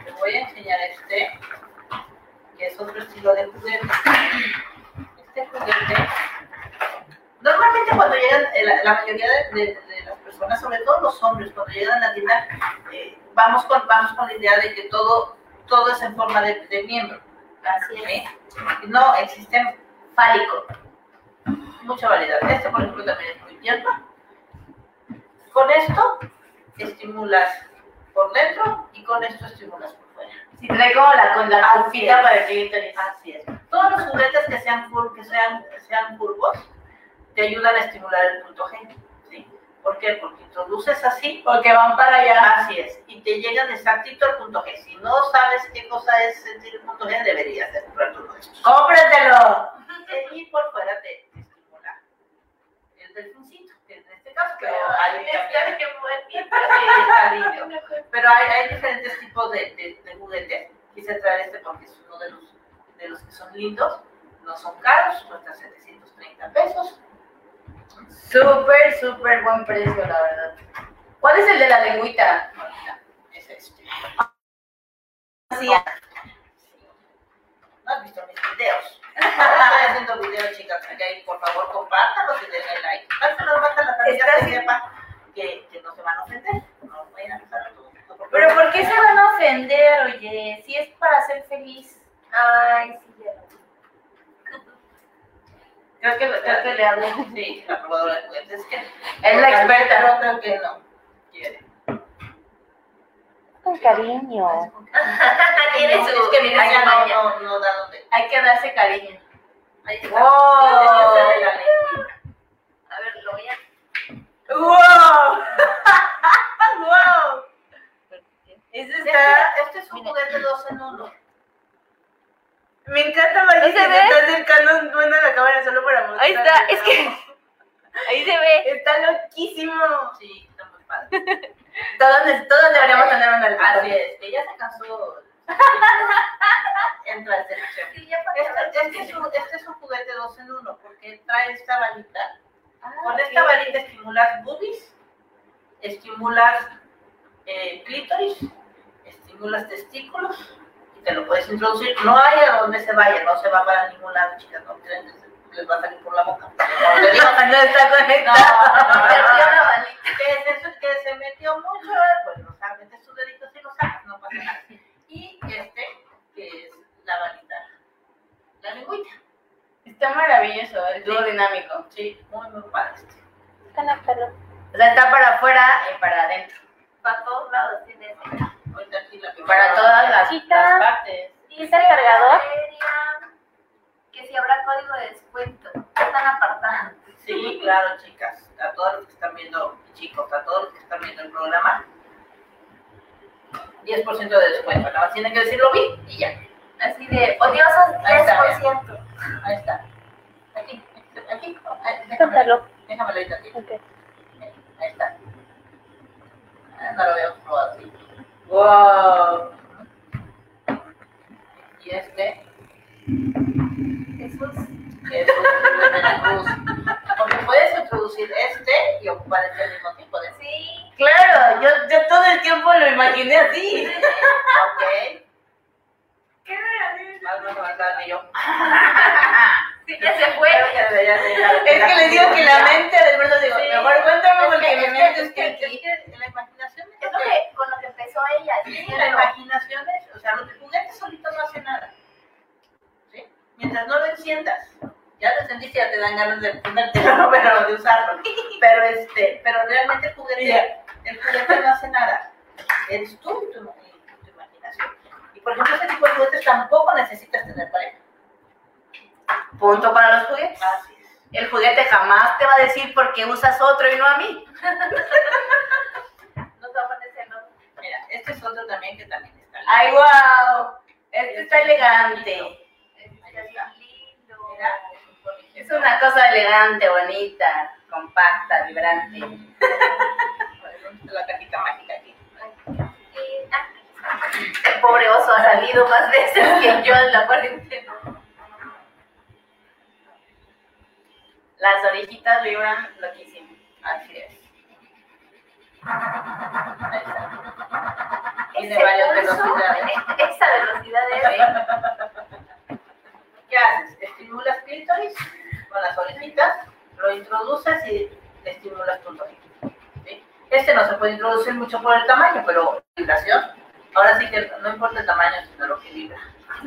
Les voy a enseñar este, que es otro estilo de juguete. Este juguete, normalmente cuando llegan, eh, la, la mayoría de, de- de las personas, sobre todo los hombres, cuando llegan a la tienda, eh, vamos, con, vamos con la idea de que todo, todo es en forma de, de miembro. Así es. ¿sí? No, existen Fálico. mucha variedad. Este, por ejemplo, también es muy tierno. Con esto estimulas por dentro y con esto estimulas por fuera. Si trae como la, con la curvita para el clítoris. Así es. Todos los juguetes que sean, que sean, que sean curvos te ayudan a estimular el punto G. ¿Por qué? Porque introduces así, Porque van para allá. así es, y te llegan exactito al punto G. Si no sabes qué cosa es sentir el punto G, deberías de comprar uno de estos. ¡Cómpratelo! Y por fuera te, estimula el delfincito, que en este caso, pero Ay, hay bien. Sí. Pero hay, hay diferentes tipos de, de, de juguetes. Quise traer este porque es uno de los, de los que son lindos. No son caros, cuesta 730 pesos. Súper, súper buen precio, la verdad. ¿Cuál es el de la lengüita? Es este. Sí. No has visto mis videos. Estoy haciendo videos, chicas. por favor, compártanlos y denle like. Nos baja la familia que sepa que, que no se van a ofender. No vayan a empezar a todo. Pero ¿por qué se van a ofender, oye? Si es para ser feliz. Ay, sí, ya lo Creo que, creo que le hablo. Sí, la probadora de juguetes. Es que Es la experta. Creo que no. Quiere. Con cariño. Tiene No, su. es que mi Ay, no, no, ya. no, no. Hay que darse cariño. ¡Wow! A ver, lo voy a. ¡Wow! ¡Wow! Este, está... este es un juguete dos en uno. Me encanta Maggie que se está acercando un a la cámara solo para mostrar. Ahí está, es que. Ahí se ve. Está loquísimo. Sí, está muy padre. todos, todos deberíamos tener una alberca. Así es, que ella se casó. Entra al sí, este, este, es un, este es un juguete dos en uno, porque trae esta balita. Ah, Con esta sí. balita estimulas boobies, estimulas eh, clítoris, estimulas testículos te lo puedes introducir. No hay a donde se vaya, no se va para ningún lado, chicas, no creen que se les va a salir por la boca. Como te digo, No está no, conectado. La balita. que se, que se metió mucho, pues lo sabes, metes tus deditos y lo sacas, no pasa nada. Y este, que es la balita, la lengüita. Está maravilloso, el dúo Sí. dinámico. Sí, muy, muy padre este. Conéctalo. O sea, está para afuera y para adentro. Para todos lados tiene ese. Para todas las, partes. Dice el cargador que si habrá código de descuento. Están apartando. Sí, claro, chicas. A todos los que están viendo, chicos, a todos los que están viendo el programa, 10% de descuento. Nada más tienen que decirlo bien y ya. Así de odiosos Ahí está, 3%. Ahí está. Aquí, aquí. Ahí, déjame, Tócalo. déjamelo ahorita aquí. Ahí está. Ah, No lo habíamos probado así. Wow. Y este Jesús. es un Veracruz. Porque puedes introducir este y ocupar este al mismo tiempo. ¿de? Sí. Claro, yo, yo todo el tiempo lo imaginé así. Ok. ¿Qué me Más no va a estar ni yo. Sí, ya se fue. Creo que debería de ir a- Es que les digo que la mente del verlo digo, Sí. mejor cuéntame porque que- mi mente que- es es que que- aquí. es que la imaginación Es lo que, ella. Sí, la imaginación es, o sea, los juguetes solitos no hacen nada. ¿Sí? Mientras no lo enciendas. Ya lo encendiste, ya te dan ganas de ponértelo, pero de usarlo. Pero este, pero realmente el juguete, el juguete no hace nada. Eres tú y tu, tu imaginación. Y por ejemplo, este tipo de juguetes tampoco necesitas tener pareja. Punto para los juguetes. Así es. El juguete jamás te va a decir por qué usas otro y no a mí. No te va a poner celoso. Mira, este es otro también que también está. Ay, wow. Este está elegante. Está bien lindo. Es una cosa elegante, bonita, compacta, vibrante. La cajita mágica aquí. El pobre oso ha salido más veces que yo en la cuarentena. Las orejitas vibran loquísimo. Así es. Ahí está. Tiene Ese varias velocidades. Esa velocidad de ¿Qué haces? Estimulas clítoris con las orejitas, lo introduces y estimulas tu. ¿sí? Este no se puede introducir mucho por el tamaño, pero vibración. Ahora sí que no importa el tamaño, sino lo que vibra.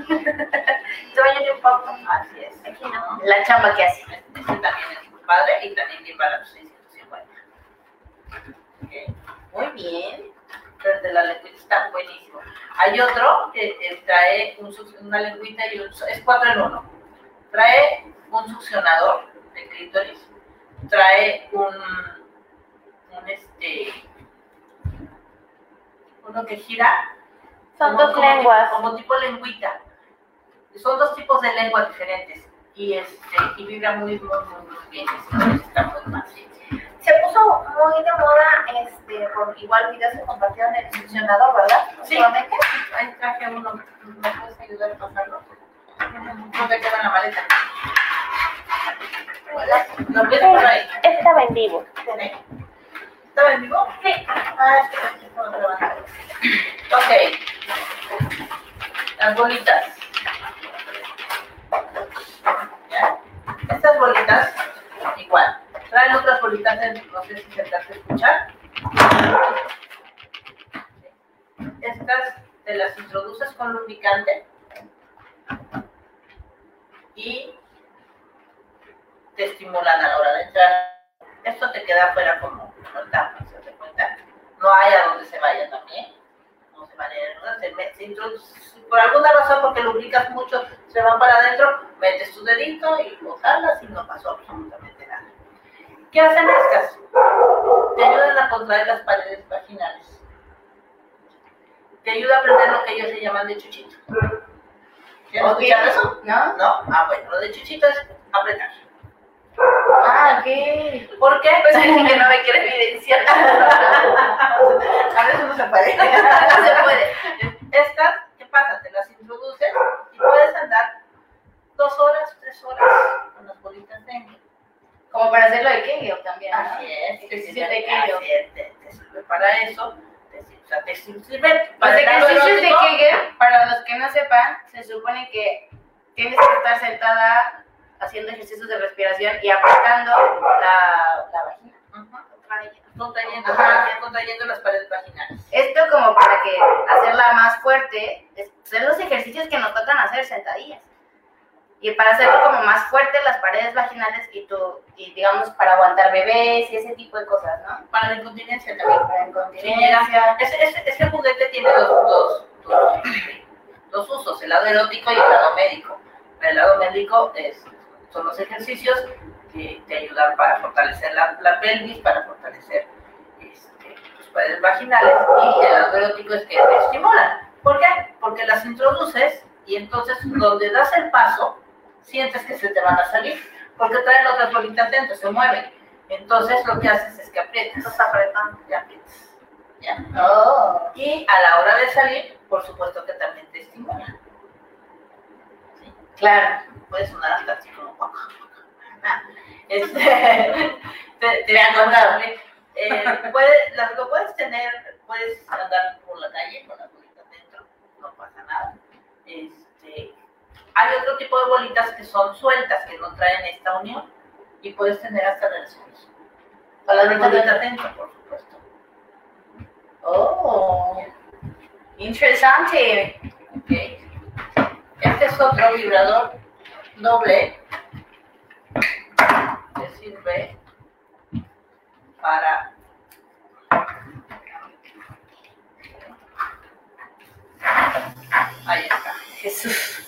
Ir un poco. Así es. Aquí no. La chamba que hace. Este también es muy padre y también bien para los 650. Ok. Muy bien. Pero el de la lengüita está buenísimo. Hay otro que trae un una lengüita y un, es cuatro en uno. Trae un succionador de clítoris, trae un, un este, uno que gira. Son como- dos como lenguas. como tipo lengüita. Son dos tipos de lenguas diferentes y este y vibra muy muy muy, bien. Está muy fácil. Se puso muy de moda, este, por igual videos que compartieron el succionador, ¿verdad? Sí. Ahí traje uno. ¿Me puedes ayudar a pasarlo? No me queda en la maleta. Lo ves por ahí. Estaba en vivo. ¿Sí? ¿Estaba en vivo? Sí. Ah, es que estaba grabando. Ok. Las bolitas. ¿Ya? Estas bolitas, igual. Traen otras bolitas, dentro, no sé si se alcanza a escuchar. Estas te las introduces con lubricante y te estimulan a la hora de entrar. Esto te queda afuera como el tapa, ¿se te cuenta? No hay a donde se vaya también. No se a ir, por alguna razón, porque lubricas mucho, se van para adentro, metes tu dedito y lo y no pasó absolutamente. ¿Qué hacen estas? Te ayudan a contraer las paredes vaginales. Te ayuda a aprender lo que ellos se llaman de chuchito. ¿Quieres Ok. escuchar eso? ¿No? No, ah bueno, lo de chuchito es apretar. Ah, ok. ¿Por qué? Pues dicen que no me quiere evidenciar. A veces no se puede. No se puede. Estas, ¿qué pasa? Te las introduces y puedes andar dos horas, tres horas con las bolitas dentro. Como para hacerlo de Kegel también, ¿no? Así es, Ejercicio de así Kegel. es, te, te sirve para eso, te sirve, o sea, te sirve Los para ejercicios de. Kegel, para los que no sepan, se supone que tienes que estar sentada haciendo ejercicios de respiración y apretando la, la vagina. Contrayendo, contrayendo las paredes vaginales. Esto como para que hacerla más fuerte, son los ejercicios que nos tocan hacer sentadillas. Y para hacerlo como más fuerte las paredes vaginales y tu, y digamos para aguantar bebés y ese tipo de cosas, ¿no? Para la incontinencia también. Para Sí, incontinencia. Ese, ese, ese juguete tiene dos, dos, dos, dos usos, el lado erótico y el lado médico. El lado médico es, son los ejercicios que te ayudan para fortalecer la, la pelvis, para fortalecer este, tus paredes vaginales y el lado erótico es que te estimulan. ¿Por qué? Porque las introduces y entonces donde das el paso sientes que se te van a salir porque traen otras bolitas dentro, se mueven. Entonces lo que haces es que aprietas. Estás apretando. Y aprietas. ¿Ya? Oh. Y a la hora de salir, por supuesto que también te estimula. ¿Sí? Claro. Puede sonar hasta así como poco. Este, te, te han contado. eh, puede- lo puedes tener, puedes andar por la calle con las bolitas dentro, no pasa nada. Este, hay otro tipo de bolitas que son sueltas, que no traen esta unión, y puedes tener hasta relaciones. Bolitas dentro. dentro, por supuesto. Oh. Interesante. Ok. Este es otro vibrador doble que sirve para ahí está. Jesús.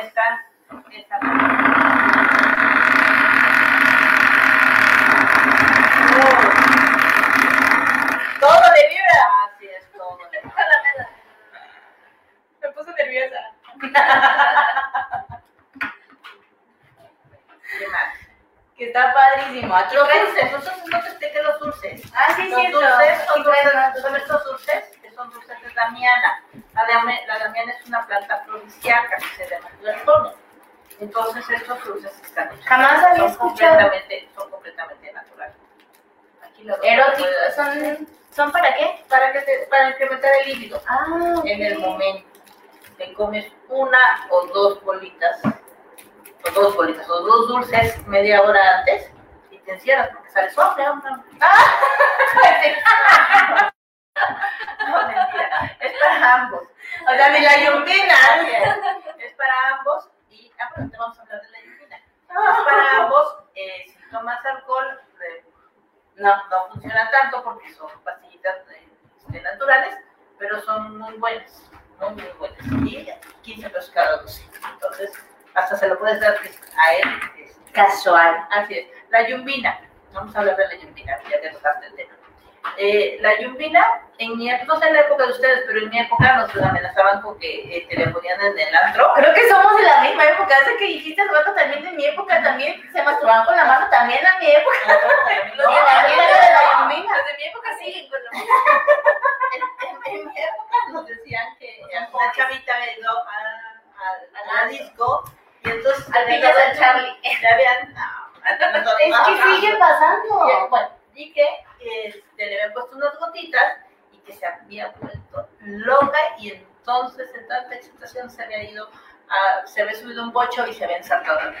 Esta, esta, Todo le vibra. Así es todo. Me puse nerviosa. ¿Qué más? Que está padrísimo. Aquí Los traes- dulces, los dulces, no te expliqué los dulces. Ah, sí, Los cierto. dulces son, Sí, traes dulces, más. son estos dulces que son dulces de damiana. La, dame- la damiana es una planta afrodisíaca que se llama florón. Entonces estos dulces están. Jamás había son escuchado. completamente, son completamente naturales. Aquí lo Eróticos. ¿Son, ¿Son para qué? para que te, para incrementar el líbido. Ah, En el momento te comes una o dos bolitas, o dos bolitas, o dos dulces media hora antes y te encierras porque sales hombre, hombre, hombre. No, mentira. Es para ambos. O sea, ni la yumbina. Así es. Para ambos ah, bueno, te vamos a hablar de la yumbina. Es para ambos. eh, si tomas alcohol, eh, no, no funciona tanto porque son pastillitas eh, este, naturales, pero son muy buenas, muy, muy buenas. Y 15 pesos cada dulce. Entonces, hasta se lo puedes dar pues, a él. este, Casual. Así es. La yumbina. Vamos a hablar de la yumbina, ya que tocaste el tema. Eh, la yumbina, en mi época, no sé en la época de ustedes, pero en mi época nos amenazaban con que eh, te le ponían en el antro. Creo que somos de la misma época. Hace que dijiste rato también de mi época también. Se masturbaban con la mano también a mi época. No, Sí, también no, era de la yumbina. Mi época siguen con la en, en mi época nos decían que una chavita ido a, a, a la disco y entonces Al al Charlie. le habían no, Es que sigue pasando. Bueno, y que este, le habían puesto unas gotitas y que se había vuelto loca y entonces en tanta excitación se había ido, a, se había subido un bocho y se había ensartado la,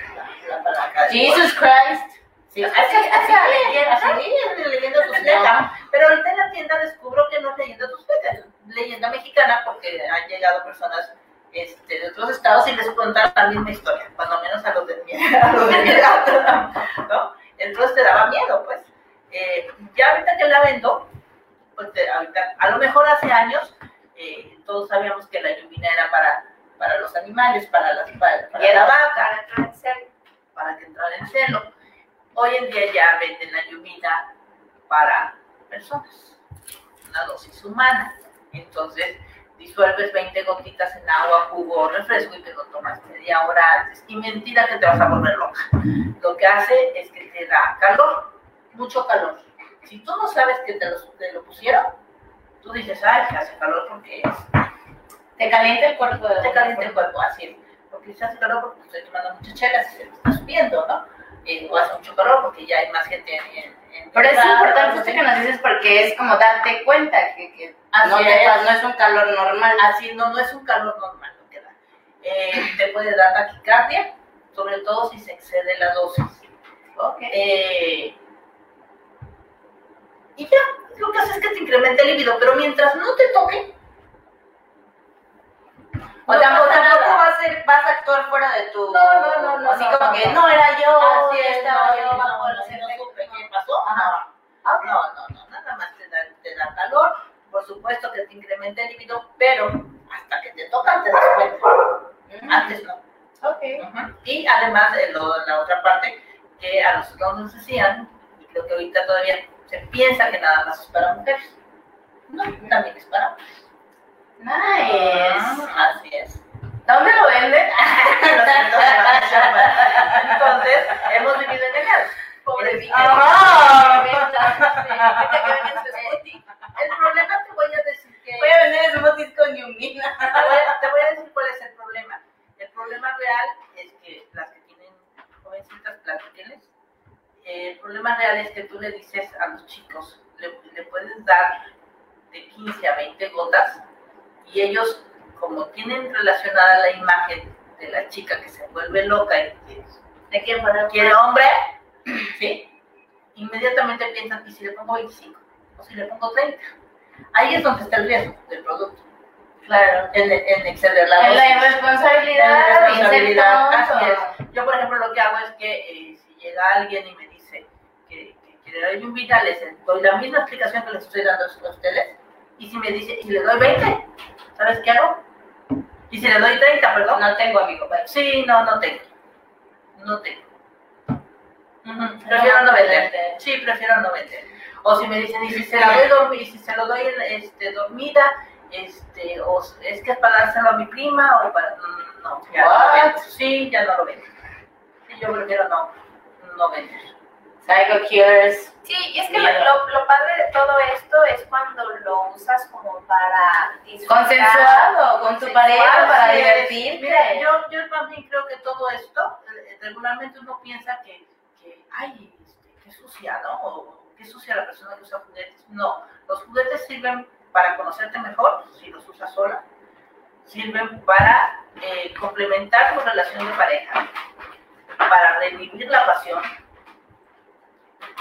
la palanca. Jesus Christ. Sí, así, así, leyenda, así leyenda tuxteca. Pero ahorita en la tienda descubro que no es leyenda tuxteca, es leyenda mexicana porque han llegado personas este, de otros estados y les cuentan la misma historia, cuando menos a los de mi, a los de mi edad, ¿no? Entonces te daba miedo, pues. Eh, ya ahorita que la vendo, pues te- ahorita, a lo mejor hace años, eh, todos sabíamos que la lluvia era para, para los animales, para, las, para, para la vaca, para que entrara en celo. Hoy en día ya venden la lluvia para personas, una dosis humana. Entonces, disuelves 20 gotitas en agua, jugo o refresco y te lo tomas media hora antes. Y mentira que te vas a volver loca. Lo que hace es que te da calor, mucho calor. Si tú no sabes que te lo, te lo pusieron, tú dices, ay, que hace calor porque es Te calienta el cuerpo de te calienta el cuerpo, así es. Porque se hace calor porque estoy tomando muchas chelas y se me está subiendo, ¿no? Eh, o hace mucho calor porque ya hay más gente en... Pero es importante esto que nos dices porque es como darte cuenta que, que Así no, te es. no es un calor normal. Así, no, no es un calor normal lo que da. Eh, te puede dar taquicardia, sobre todo si se excede la dosis. Ok. Eh, y ya, lo que hace es que te incrementa el libido, pero mientras no te toque, O no tampoco, tampoco vas, a ser- vas a actuar fuera de tu... No, no, no, no, Así no, como no, que no. no era yo, Así es, estaba no, yo no, bajo no, los no supe qué pasó. Ajá. No, no, no, no, nada más te da, te da calor, por supuesto que te incrementa el libido, pero hasta que te tocan te das cuenta. Mm, Antes no. Ok. Ujú. Y además, de lo- la otra parte, que a nosotros nos decían, y creo que ahorita todavía se piensa que nada más es para mujeres. No, también es para hombres. Nice. Ah, Así es. ¿Dónde lo venden? Entonces, hemos vivido engañados. Pobre. Ajá. El problema te voy a decir que... Voy a vender smoothies con yumina. Te voy, a, te voy a decir cuál es el problema. El problema real es que las que tienen jovencitas, las que tienes, eh, el problema real es que tú le dices a los chicos, le, le puedes dar de 15 a 20 gotas y ellos, como tienen relacionada la imagen de la chica que se vuelve loca y que ¿De quién para quiere hombre, ¿sí? Inmediatamente piensan, ¿y si le pongo 25? ¿O si le pongo 30? Ahí es donde está el riesgo del producto, Claro. en, en exceder la En la La así es. Yo, por ejemplo, lo que hago es que eh, si llega alguien y me que quiere dar un vida, les doy la misma explicación que les estoy dando a ustedes. Y si me dice, y le doy 20, ¿sabes qué hago? Y si le doy 30, perdón. No tengo amigo, bye. Sí, no, no tengo. No tengo. Prefiero no vender. Sí, prefiero no vender. O si me dicen, y si se la doy si se lo doy este, dormida, este, o es que es para dárselo a mi prima, o para. No, ya no lo What? vendo. Sí, ya no lo vendo. Sí, yo prefiero no, no vender. Psycho Killers. Sí, y es que lo, lo- lo padre de todo esto es cuando lo usas como para disfrutar. Consensuado con tu pareja para es. divertirte. Mira, yo, yo también creo que todo esto, eh, regularmente uno piensa que, que ay, este, qué sucia, ¿no? O qué sucia la persona que usa juguetes. No, los juguetes sirven para conocerte mejor, si los usas sola. Sirven para eh, complementar tu relación de pareja, para revivir la pasión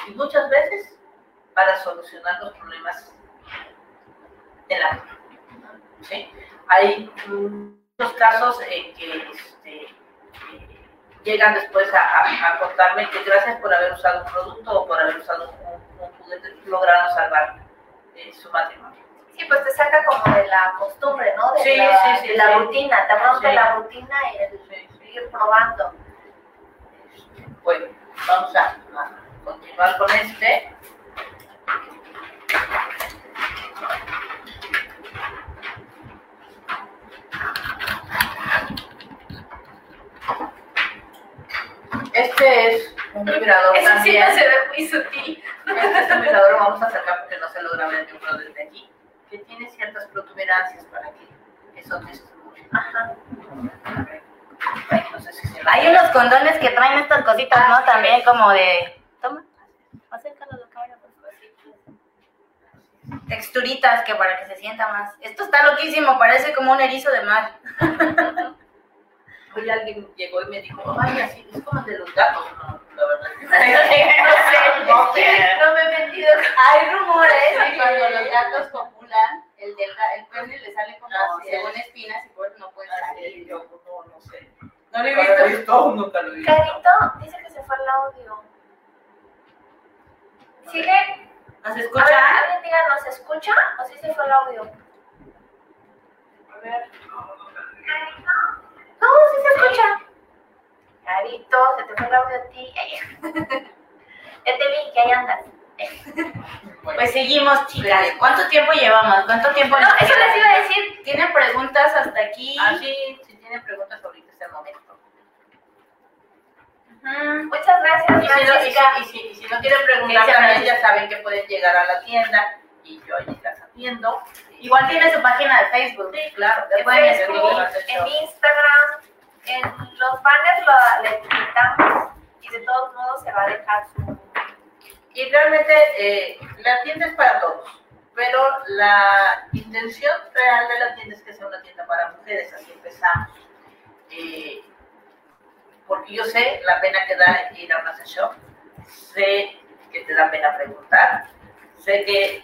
y muchas veces para solucionar los problemas en la vida. ¿sí? Hay muchos casos en que este, eh, llegan después a, a- a contarme que gracias por haber usado un producto o por haber usado un, un juguete lograron salvar eh, su matrimonio. Sí, pues te saca como de la costumbre, ¿no? De Sí, la, sí, sí, de la rutina, te Sí. la rutina y el seguir probando. Bueno, vamos a continuar con este. Este es un vibrador Eso sí no se ve muy sutil. Este es un vibrador, lo vamos a sacar porque no se logra ver de uno desde aquí, que tiene ciertas protuberancias para que eso te estimule. Ajá. Ay, no sé si se Hay unos condones que traen estas cositas, ¿no? También como de... Acércalo a la cámara, por favor. Texturitas que para que se sienta más. Esto está loquísimo, parece como un erizo de mar. Hoy alguien llegó y me dijo, ay, así es como de los gatos, no, la verdad. No sé, No sé. no me he metido. Hay rumores que cuando los gatos copulan, el, del, ga- el pene le sale como Así según es. espinas y por eso no pueden Así salir. es, yo no, no sé. No lo he visto. visto, nunca lo he visto. Carito dice que se fue el audio. ¿Sigue? ¿Nos A ver, escuchan? alguien diga, ¿nos escucha o sí se fue el audio? A ver. No, sí se escucha. Carito, se te fue el audio a ti. ya te vi, que ahí andas. Bueno, Pues seguimos, chicas. ¿Cuánto tiempo llevamos? ¿Cuánto tiempo No, eso les iba a decir. ¿Tienen preguntas hasta aquí? así, si tienen preguntas ahorita es el momento. Muchas gracias, Y si, no, y, Francisca. si, y si- y si no quieren preguntar también, ya saben que pueden llegar a la tienda y yo ahí las atiendo. Igual tiene su página de Facebook. Sí, claro. Te En pueden Facebook, escribir. en Instagram, en los banners lo, le etiquetamos y de todos modos se va a dejar su... Y realmente eh, la tienda es para todos, pero la intención real de la tienda es que sea una tienda para mujeres, así empezamos. Eh, porque yo sé la pena que da ir a una sesión, sé que te da pena preguntar, sé que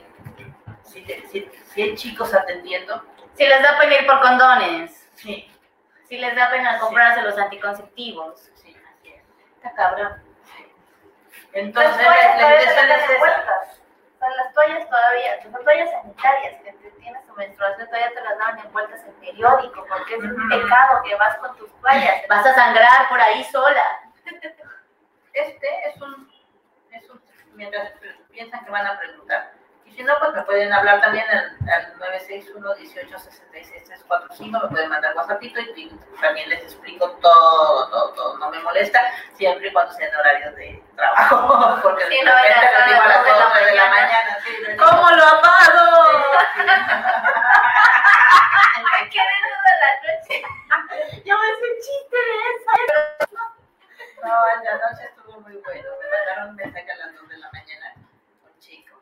si, te- si- si hay chicos atendiendo, Si les da pena ir por condones. sí, Si les da pena comprarse los anticonceptivos. sí, así es. Está cabrón. Entonces, toallas la, la todavía sea, las toallas todavía, las toallas sanitarias que te tienes tu menstruación todavía te las daban envueltas en periódico porque es un pecado que vas con tus toallas. Vas a sangrar por ahí sola. Este es un, es un, mientras piensan que van a preguntar. Y si no, pues me pueden hablar también al, al 961-1866-345, me pueden mandar WhatsAppito y, y también les explico todo, todo, todo. No me molesta, siempre y cuando sean horarios de trabajo, porque Sí, de repente les digo a las las dos de la 12 de la mañana. sí, ¿Cómo lo apago? Ay, qué desnuda la noche. Yo me hice chiste de eso. No, la noche estuvo muy bueno. Me mandaron mensaje a las 2 de la mañana un chico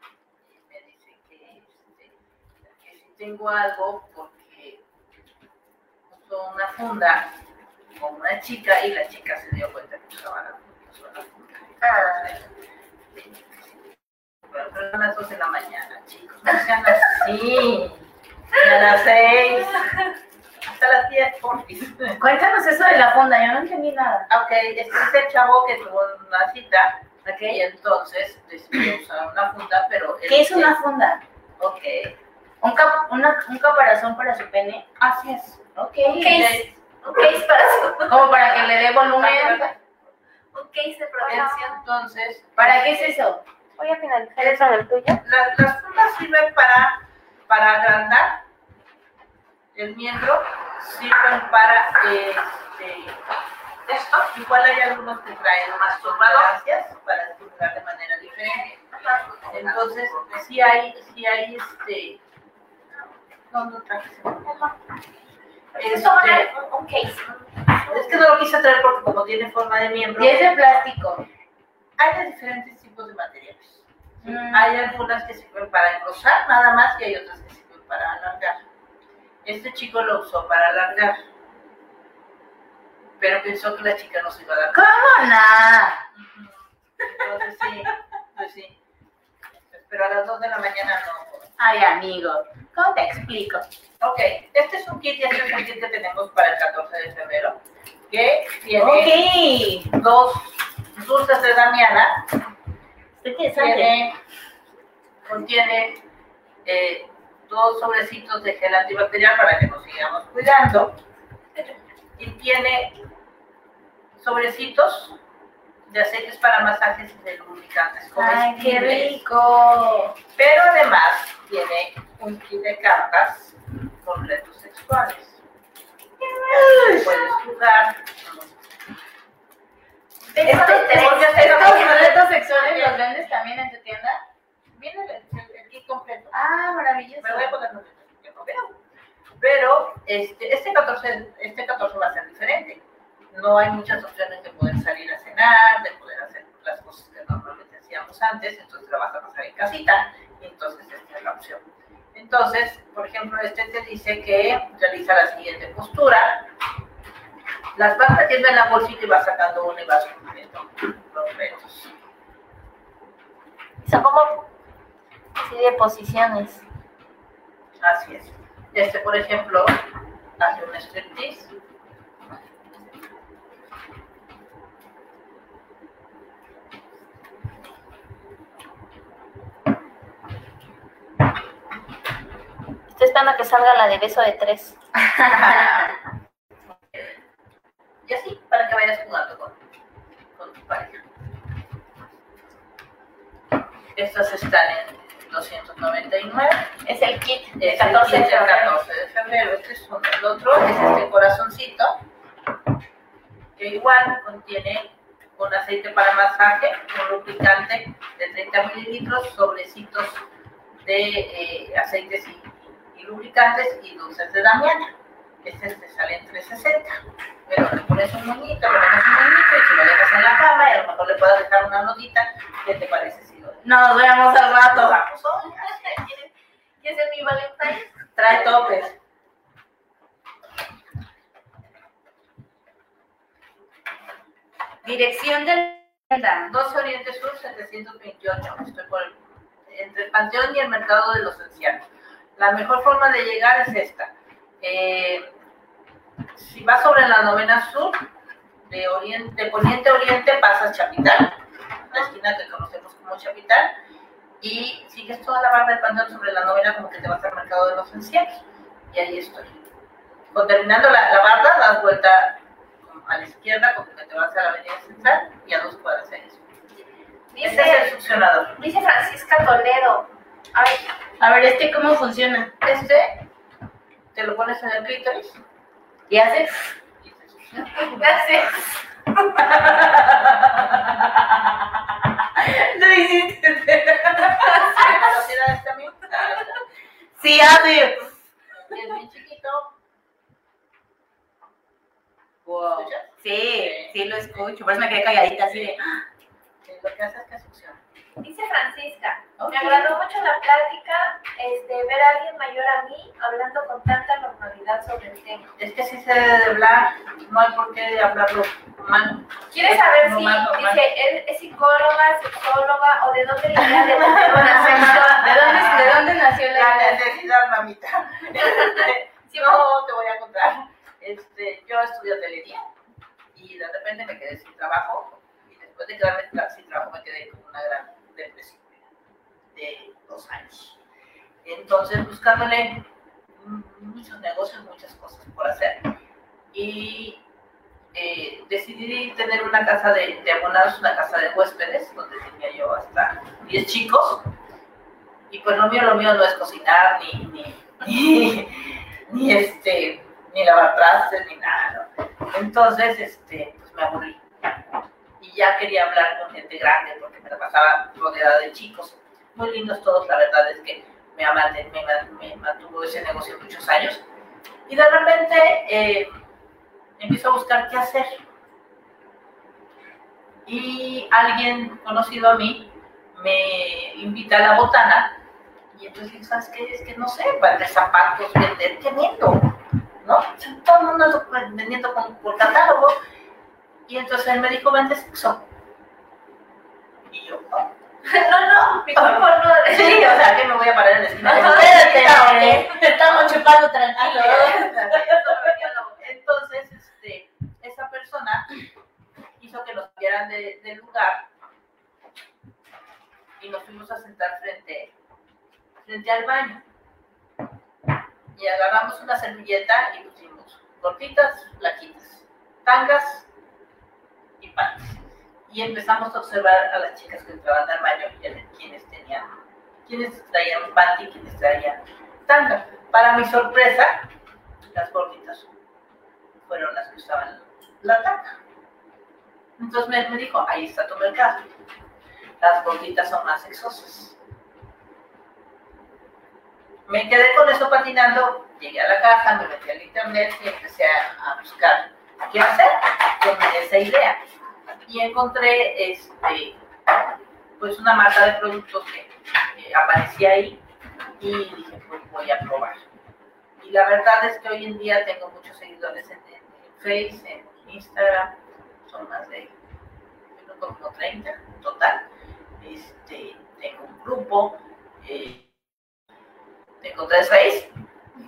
y me dice que, este, que si tengo algo porque usó una funda con una chica y la chica se dio cuenta que usaba la, funda. Pero son las 2 de la mañana, chicos. No sean así. A las 6. Hasta las 10, porfis. Cuéntanos eso de la funda, yo no entendí nada. Ok, este es el chavo que tuvo una cita ¿Ok? y entonces decidió usar una funda, pero... ¿Qué es una funda? Ok, ¿Un, cap- una- un caparazón para su pene? así es. Ok. Un case, un case para su, Como para que le dé volumen. un case de protección. Entonces... ¿Para qué es eso? Voy a finalizar eso el tuyo. la- las fundas sirven para, para agrandar el miembro, sirven para este, esto. Igual hay algunos que traen más tolerancias para estimular de manera diferente. Entonces, sí hay, sí hay este... No, no traje. Es Este, un case. es que no lo quise traer porque como tiene forma de miembro, Y es de plástico. hay de diferentes tipos de materiales. Mm. Hay algunas que sirven para engrosar nada más y hay otras que sirven para alargar. Este chico lo usó para alargar, pero pensó que la chica no se iba a dar. ¿Cómo nada? Entonces sí, pues sí. Pero a las 2 de la mañana no. Ay, amigo, ¿cómo te explico? Ok, este es un kit este es un kit que tenemos para el 14 de febrero, que tiene Ok. dos dulces de Damiana, tiene, contiene eh, dos sobrecitos de gel antibacterial para que nos sigamos cuidando y tiene sobrecitos de aceites para masajes y de lubricantes Ay, qué rico. Pero además tiene un kit de cartas con retos sexuales. Puedes jugar. ¿Estos no- retos sexuales los vendes también en tu tienda? Viene el, kit completo. Ah, maravilloso. Me voy a poner porque no veo. Pero este, este, 14, este 14 va a ser diferente. No hay muchas opciones de poder salir a cenar, de poder hacer las cosas que normalmente hacíamos antes, entonces la vas a pasar en casita, y entonces esta es la opción. Entonces, por ejemplo, este te dice que realiza la siguiente postura. Las vas metiendo en la bolsita y vas sacando uno y vas cumpliendo los retos. Son como así de posiciones. Así es. Este, por ejemplo, hace un striptease. Estoy esperando a que salga la de beso de tres. Y así, para que vayas jugando con, con tu pareja. Estas están en 299. Es el kit de Es el 14 de 15 al febrero. 14 de febrero. Este es uno. El otro es este corazoncito, que igual contiene un aceite para masaje, un lubricante de 30 mililitros, sobrecitos de eh, aceites y, y lubricantes y dulces de Damiana. Este te sale en 360. Pero le pones un moñito, le pones un moñito y se lo dejas en la cama y a lo mejor le puedes dejar una notita. ¿Qué te parece si lo Nos vemos al rato. Vamos. ¿Quieres ser mi Valentine? Trae topes. Dirección de la tienda. 12 Oriente Sur 728. Estoy por el- entre el Panteón y el Mercado de los Ancianos. La mejor forma de llegar es esta. Eh, si vas sobre la novena sur, de, oriente, de poniente a oriente pasas Chapital, la esquina que conocemos como Chapital, y sigues toda la barra del Panteón sobre la novena como que te vas al Mercado de los Ancianos. Y ahí estoy. Con terminando la, la barra, das vuelta a la izquierda, como que te vas a la avenida central y a dos cuadras en eso. Ese es el Dice, succionador. dice Francisca Toledo. A ver, A ver, ¿este cómo funciona? Este te lo pones en el clítoris ¿Y hace? y te succiona. gracias. Lo hiciste. Sí, hace. Y es bien chiquito. Wow. ¿Escuchas? Sí, sí lo escucho. Por eso me quedé calladita así de. Lo que hace es que succiona. Dice Francisca, me agradó mucho la plática, este, ver a alguien mayor a mí hablando con tanta normalidad sobre el tema. Es que si se debe de hablar, no hay por qué hablarlo mal. ¿Quieres saber No si, no dice, él es psicóloga, sexóloga o de dónde le de ¿De dónde, ¿De dónde nació la La necesidad, mamita. Sí, no, te voy a contar. Este, yo estudié hotelería y de repente me quedé sin trabajo. Y después de quedarme sin trabajo me quedé con una gran depresión de dos años. Entonces, buscándole muchos negocios, muchas cosas por hacer. Y eh, decidí tener una casa de, de abonados, una casa de huéspedes, donde tenía yo hasta 10 chicos. Y pues lo mío, lo mío no es cocinar, ni, ni, ni, ni, este, ni lavar trastes, ni nada, ¿no? Entonces, este, pues me aburrí. Ya quería hablar con gente grande, porque me la pasaba rodeada de chicos. Muy lindos todos, la verdad es que me, amante- me, me mantuvo ese negocio muchos años. Y de repente eh, empiezo a buscar qué hacer. Y alguien conocido a mí me invita a la botana y entonces ¿sabes qué? Es que no sé, vender zapatos, vender, ¿qué vendo? ¿No? Todo el mundo vendiendo por catálogo. Y entonces él me dijo, vende sexo. Y yo, no. No, no, mi cuerpo no. Sí, o sea, que me voy a parar en la esquina. Espérate, estamos chupando tranquilo. Entonces, este, esa persona hizo que nos vieran de, del lugar y nos fuimos a sentar frente, frente al baño. Y agarramos una servilleta y pusimos cortitas, flaquitas, tangas y empezamos a observar a las chicas que entraban al baño y a ver quiénes tenían, quiénes traían un panty, quiénes traían tanga. Para mi sorpresa, las gorditas fueron las que usaban la tanga. Entonces me, dijo, ahí está tu mercado. Las gorditas son más sexosas. Me quedé con eso patinando, llegué a la casa, me metí al internet y empecé a buscar qué hacer con esa idea. Y encontré este, pues una marca de productos que, que aparecía ahí y dije, pues voy a probar. Y la verdad es que hoy en día tengo muchos seguidores en, en, Face, en Instagram, son más de como 30 en total. Este, tengo un grupo, eh, tengo tres Face,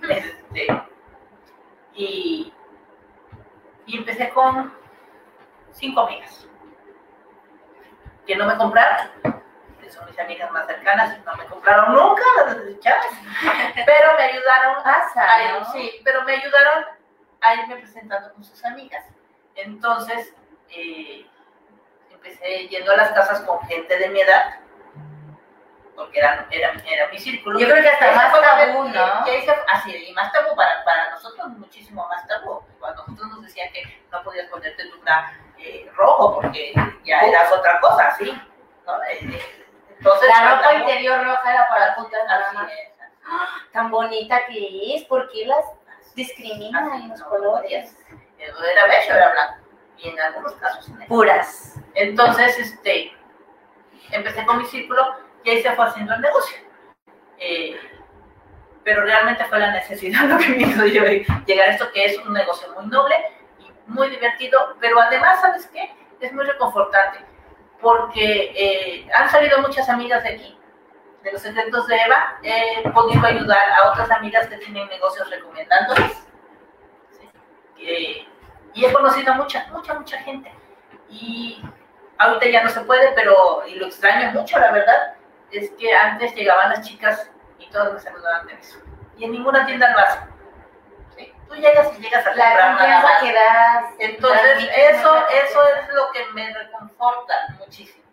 este, y, y empecé con cinco amigas que no me compraron, que son mis amigas más cercanas, no me compraron nunca las desechadas, pero me ayudaron a, ¿no? sí, pero me ayudaron a irme presentando con sus amigas. Entonces, eh, empecé yendo a las casas con gente de mi edad porque era, era, era mi círculo. Yo creo que hasta más tabú, ¿no? así, y más tabú para, para nosotros, muchísimo más tabú. Cuando nosotros nos decían que no podías ponerte tu bra eh, rojo porque ya eras otra cosa, ¿sí? ¿no? Eh, eh, Entonces, La ropa tabú. interior roja era para putas nada más. es. Tan bonita que es, ¿por qué las discriminan Así, en los no, colores? Era beige o era blanco. Y en algunos casos. Puras. Entonces, este, empecé con mi círculo y ahí se fue haciendo el negocio. Eh, pero realmente fue la necesidad lo que me hizo llegar a esto, que es un negocio muy noble y muy divertido, pero además, ¿sabes qué? Es muy reconfortante, porque eh, han salido muchas amigas de aquí, de los secretos de Eva, he podido ayudar a otras amigas que tienen negocios recomendándoles. Eh, y he conocido mucha, mucha, mucha gente. Y ahorita ya no se puede, pero y lo extraño mucho, la verdad, es que antes llegaban las chicas y todas me saludaban de beso. Y en ninguna tienda lo hacen. ¿sí? Tú llegas y llegas a La confianza que das. Entonces, eso, eso es lo que me reconforta muchísimo.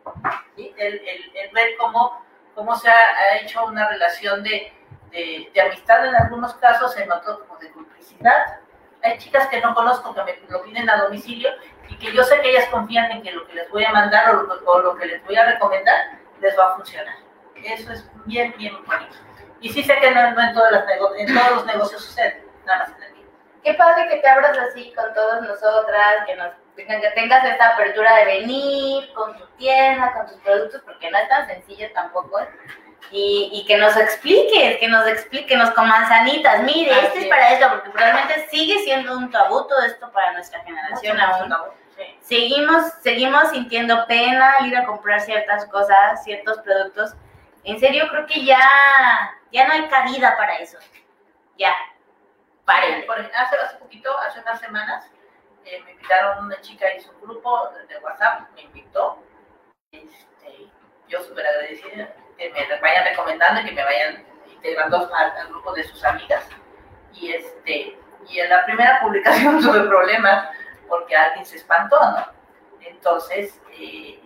¿sí? El, el- el ver cómo, cómo se ha, ha hecho una relación de, de- de amistad en algunos casos, en otros como de complicidad. Hay chicas que no conozco que me lo piden a domicilio y que yo sé que ellas confían en que lo que les voy a mandar o lo, o lo que les voy a recomendar les va a funcionar. Eso es bien, bien bonito. Y sí sé que no, no en, todas las nego- en todos los negocios sucede, nada más en el mío. Qué padre que te abras así con todas nosotras, que nos que tengas esta apertura de venir con tu tienda, con tus productos, porque no es tan sencillo tampoco. ¿eh? Y, y que nos expliques, que nos expliques con manzanitas, mire, Así este es para esto, porque realmente sigue siendo un tabú todo esto para nuestra generación aún. Seguimos, seguimos sintiendo pena al ir a comprar ciertas cosas, ciertos productos. En serio, creo que ya, ya no hay cabida para eso. Ya. Paren. Hace, hace poquito, hace unas semanas, eh, me invitaron, una chica hizo un grupo de WhatsApp, me invitó. Este, yo súper agradecida que me vayan recomendando y que me vayan integrando al, al grupo de sus amigas. Y, este, y en la primera publicación tuve problemas porque alguien se espantó, ¿no? Entonces, eh,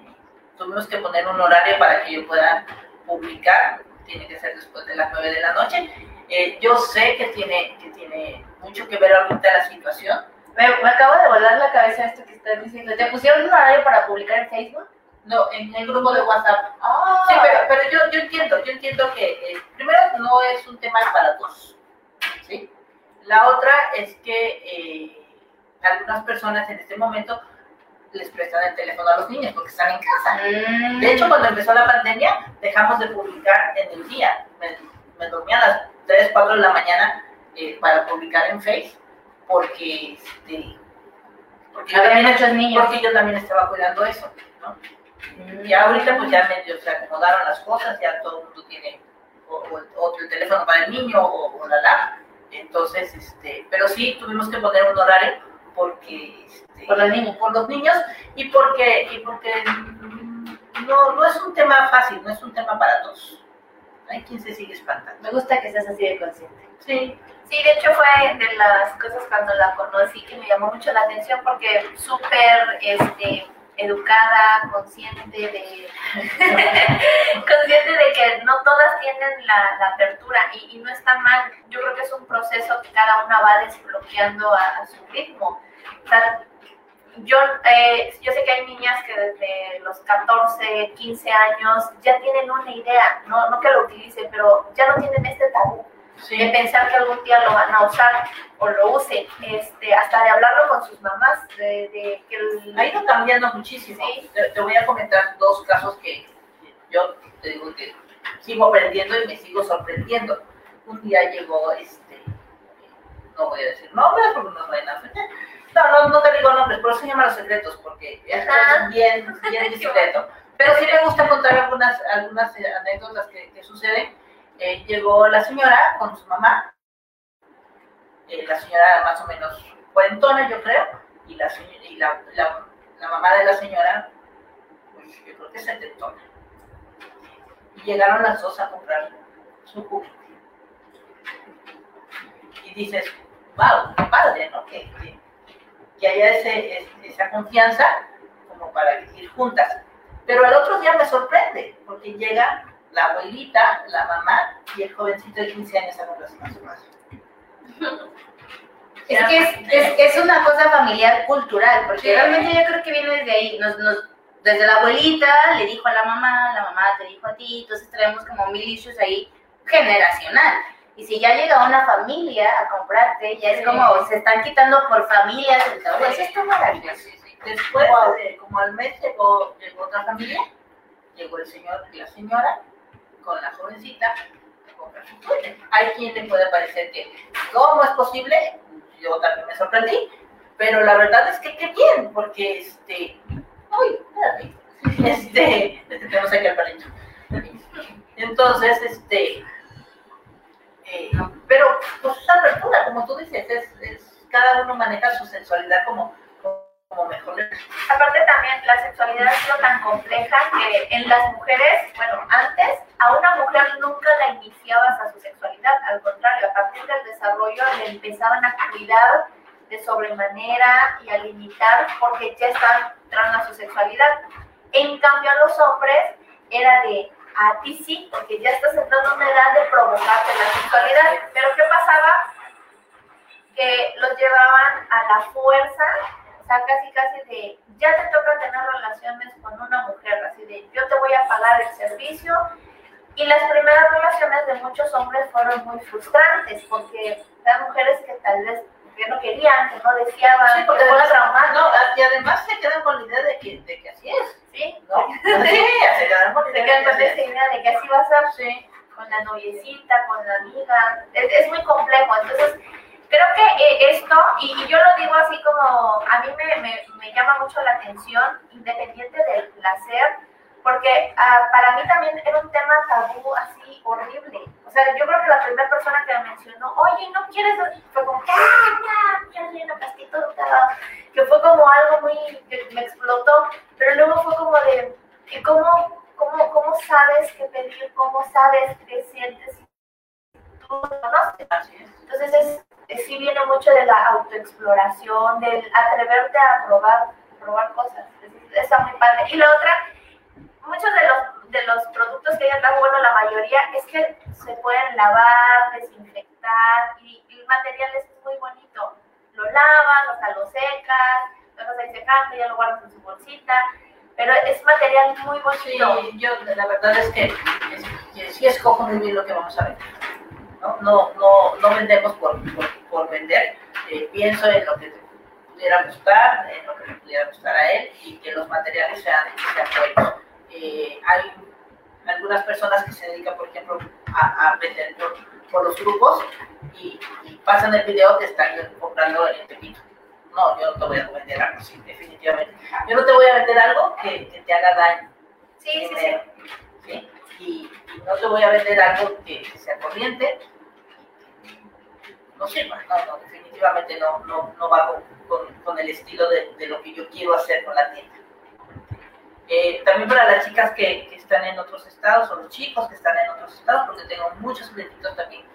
tuvimos que poner un horario para que yo pueda publicar, tiene que ser después de las 9 de la noche. Eh, yo sé que tiene, que tiene mucho que ver ahorita la situación. Me, me acabo de volar la cabeza esto que estás diciendo. ¿Te pusieron un horario para publicar en Facebook? No, en el grupo de WhatsApp. Ah, Sí, pero, pero yo, yo entiendo, yo entiendo que eh, primero no es un tema para todos, ¿sí? La otra es que eh, algunas personas en este momento les prestan el teléfono a los niños porque están en casa. Mm. De hecho, cuando empezó la pandemia, dejamos de publicar en el día. Me, me dormía a las 3, 4 de la mañana eh, para publicar en Face porque, este, porque, yo también, muchos niños. porque yo también estaba cuidando eso, ¿no? Mm. Y ahorita pues ya medio se acomodaron las cosas, ya todo el mundo tiene o, o el, o el teléfono para el niño o, o la lap. Entonces, este, pero sí tuvimos que poner un horario porque este, Por los niños. por los niños y porque y porque no, no es un tema fácil, no es un tema para todos. Hay quien se sigue espantando. Me gusta que seas así de consciente. Sí, Sí, de hecho fue de las cosas cuando la conocí que me llamó mucho la atención porque súper este, educada, consciente de consciente de que no todas tienen la, la apertura y, y no está mal. Yo creo que es un proceso que cada una va desbloqueando a, a su ritmo. O sea, yo, eh, yo sé que hay niñas que desde los 14, 15 años ya tienen una idea, no, no que lo utilicen, pero ya no tienen este tabú de pensar que algún día lo van a usar o lo usen, este, hasta de hablarlo con sus mamás, de, de que el- Ha ido cambiando muchísimo. Sí. Te, te voy a comentar dos casos que yo te digo que sigo aprendiendo y me sigo sorprendiendo. Un día llegó, este, no voy a decir nombres porque nos vayan a ofender. No, no, no te digo nombres, por eso se llama los secretos, porque es bien, bien discreto. Pero sí me gusta contar algunas, algunas eh, anécdotas que, que suceden. Eh, llegó la señora con su mamá, eh, la señora más o menos cuarentona, yo creo, y la, y la, la, la mamá de la señora, pues yo creo que setentona. Y llegaron las dos a comprar su juguete. Y dices, wow, qué padre, ¿no? Que, que, que haya ese, es- esa confianza como para ir juntas. Pero el otro día me sorprende, porque llega la abuelita, la mamá y el jovencito de 15 años a la relación sexual. Es que es, es, es una cosa familiar cultural, porque Sí. realmente yo creo que viene desde ahí. Nos, nos, desde la abuelita le dijo a la mamá, la mamá te dijo a ti, entonces traemos como mil issues ahí generacional. Y si ya llega una familia a comprarte, ya es Sí. como se están quitando por familias el tabú. Eso está maravilloso. Sí, sí. Después, como al mes, llegó, llegó otra familia, llegó el señor y la señora con la jovencita a comprar su juguete. Hay quien le puede parecer que, ¿cómo es posible? Yo también me sorprendí, pero la verdad es que qué bien, porque este. Uy, espérate. Este. Tenemos aquí el palito. Entonces, este. Eh, pero, pues, esa apertura, como tú dices, es, es cada uno maneja su sexualidad como, como mejor Aparte también la sexualidad ha sido tan compleja que en las mujeres, bueno, antes a una mujer nunca la iniciabas a su sexualidad, al contrario, a partir del desarrollo le empezaban a cuidar de sobremanera y a limitar porque ya estaban entrando a su sexualidad. En cambio a los hombres era de a ti sí, porque ya estás entrando a una edad de provocarte la sexualidad. Pero ¿qué pasaba? Que los llevaban a la fuerza o sea, casi, casi de, ya te toca tener relaciones con una mujer, así de, yo te voy a pagar el servicio. Y las primeras relaciones de muchos hombres fueron muy frustrantes, porque eran mujeres que tal vez que no querían, que no deseaban, Sí, que porque traumados, no, y además se quedan con la idea de que, de que así es, ¿no? Sí, se quedan con idea de que así va a ser. Sí. con la noviecita, con la amiga, es, es muy complejo. Entonces, creo que eh, esto, y yo lo digo así como, a mí me, me, me llama mucho la atención, independiente del placer, porque ah, para mí también era un tema tabú así horrible. O sea, yo creo que la primera persona que me mencionó, oye, ¿no quieres? Fue como, ¡ah, no! Quiero una prostituta. Que fue como algo muy, que me explotó, pero luego fue como de, ¿y cómo, cómo, cómo sabes qué pedir? ¿Cómo sabes qué sientes? Tú no conoces. Entonces, es, es- sí viene mucho de la autoexploración, del atreverte a probar, probar cosas. Es- Está muy padre. Y la otra, muchos de los, de los productos que ella trajo, bueno, la mayoría, es que se pueden lavar, desinfectar, y, y el material es muy bonito. Lo lavas, hasta lo secas, lo dejas ahí secando, ya lo guardas en su bolsita, pero es material muy bonito. Sí, yo la verdad es que, es, que sí escojo muy bien lo que vamos a vender. No, no, no, no vendemos por, por, por vender. Eh, pienso en lo que te pudiera gustar, en lo que le pudiera gustar a él y que los materiales sean, sean buenos. Eh, hay algunas personas que se dedican, por ejemplo, a, a vender por, por los grupos y, y pasan el video que están comprando en Tepito. No, yo no te voy a vender algo así, definitivamente. Yo no te voy a vender algo que, que te haga daño. Sí, sí, sí. ¿sí? Y, y no te voy a vender algo que sea corriente, no sirva, no, no, definitivamente no, no, no va con, con, con el estilo de, de, lo que yo quiero hacer con la tienda. Eh, también para las chicas que, que, están en otros estados o los chicos que están en otros estados, porque tengo muchos clientitos también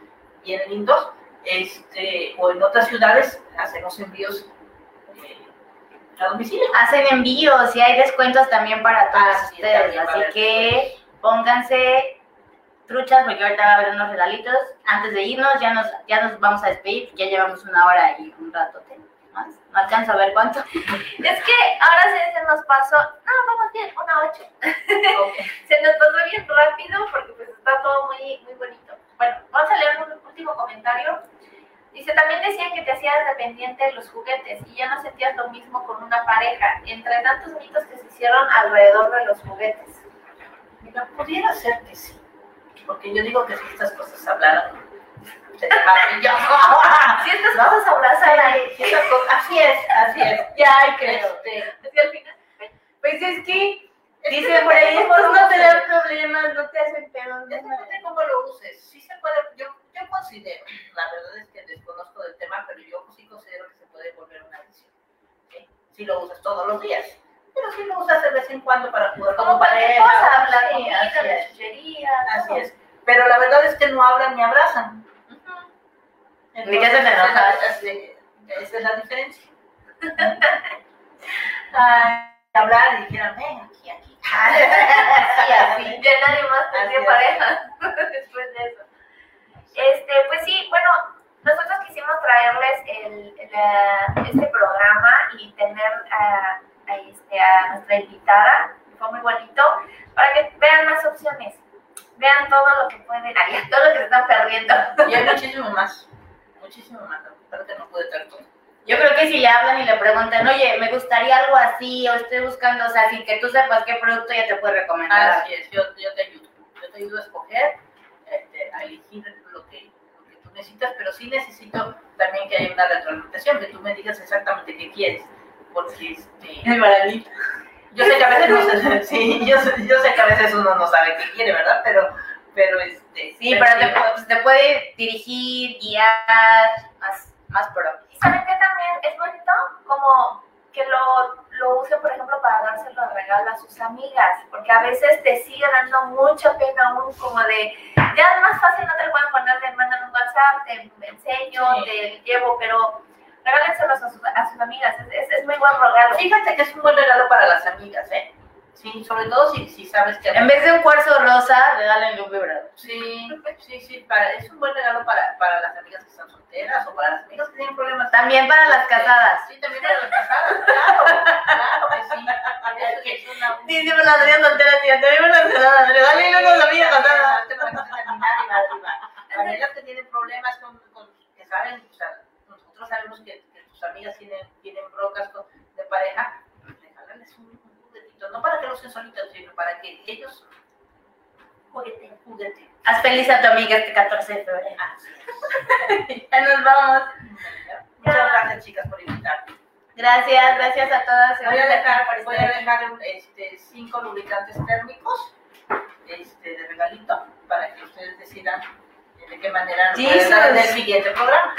bien lindos, este, o en otras ciudades hacemos envíos eh, a domicilio. Hacen envíos y hay descuentos también para todos Ah, sí, ustedes, así que pónganse truchas porque ahorita va a haber unos regalitos. Antes de irnos ya nos, ya nos vamos a despedir, ya llevamos una hora y un rato más. No alcanzo a ver cuánto. Es que ahora sí se nos pasó, no, vamos bien, una ocho. Okay. se nos pasó bien rápido porque pues está todo muy, muy bonito. Bueno, vamos a leer un último comentario. Dice, también decían que te hacías dependiente de los juguetes y ya no sentías lo mismo con una pareja, entre tantos mitos que se hicieron alrededor de los juguetes. Mira, pudiera ser que sí, porque yo digo que si estas cosas hablaran, maravilloso. Si estas cosas abrazan ahí. Así es, así es. Ya. Este, Así al final. Pues es que que dicen por ahí, estos no te dan problemas, no te hacen pedos. Depende de cómo lo uses. Sí se puede, yo, yo considero, la verdad es que desconozco del tema, pero yo sí considero que se puede volver una adicción. ¿sí? Si lo usas todos los días. Pero si lo usas de vez en cuando para jugar Como pareja, sí, comida, así chuchería. Es. Pero la verdad es que no hablan ni abrazan. Ni te es la- enojar. así- Esa es la diferencia. Ay, hablar y dijeran, ven aquí, aquí. Sí, así. ya nadie más Así es. pareja después de eso. Este, pues sí, bueno, nosotros quisimos traerles el, este programa y tener a, a este, a nuestra invitada, que fue muy bonito, para que vean más opciones, vean todo lo que pueden, todo lo que se están perdiendo. Y hay muchísimo más. Muchísimo más. Espero que no pude traer todo. Yo creo que si le hablan y le preguntan, oye, me gustaría algo así, o estoy buscando, o sea, sin que tú sepas qué producto ya te puede recomendar. Así es, yo, yo te ayudo. Yo te ayudo a escoger, este, a elegir lo que, lo que tú necesitas, pero sí necesito también que haya una retroalimentación, que tú me digas exactamente qué quieres. Porque este, El maravilla. yo sé que a veces no sí, yo, yo sé que a veces uno no sabe qué quiere, ¿verdad? Pero, pero este, Sí, pero te, pues, te puede dirigir, guiar, más, más pro. ¿Y saben qué también es bonito? Como que lo, lo use, por ejemplo, para dárselo de regalo a sus amigas, porque a veces te sigue dando mucha pena aún como de, ya es más fácil, no te lo pueden poner, te mandan un WhatsApp, te enseño, Sí. te llevo, pero regálenselos a, sus- a sus amigas, es, es, es muy buen regalo. Fíjate que es un buen regalo para las amigas, ¿eh? Sí, sobre todo si, si sabes que... En vez de un cuarzo rosa, regálenle un vibrador. Sí, sí, sí, para, es un buen regalo para, para las amigas que están solteras o para las amigas que tienen problemas. También para las casadas. Sí, también para las casadas, claro, claro que sí. Eso es una... Sí, siempre las solteras también las casadas. Regálenle amigas casadas. Pones a terminar y va arriba. Amigas que tienen problemas con, con que saben, o sea, nosotros sabemos que, que tus amigas tienen, tienen broncas con- de pareja, regálales un, no para que lo usen solitos, sino para que ellos jugueten, jugueten. Haz feliz a tu amiga este 14 de febrero. Ya nos vamos. Muchas gracias, chicas, por invitarme. Gracias, gracias a todas. Voy a dejar, por voy a dejar este, cinco lubricantes térmicos este, de regalito para que ustedes decidan de qué manera nos pueden dar en el siguiente programa.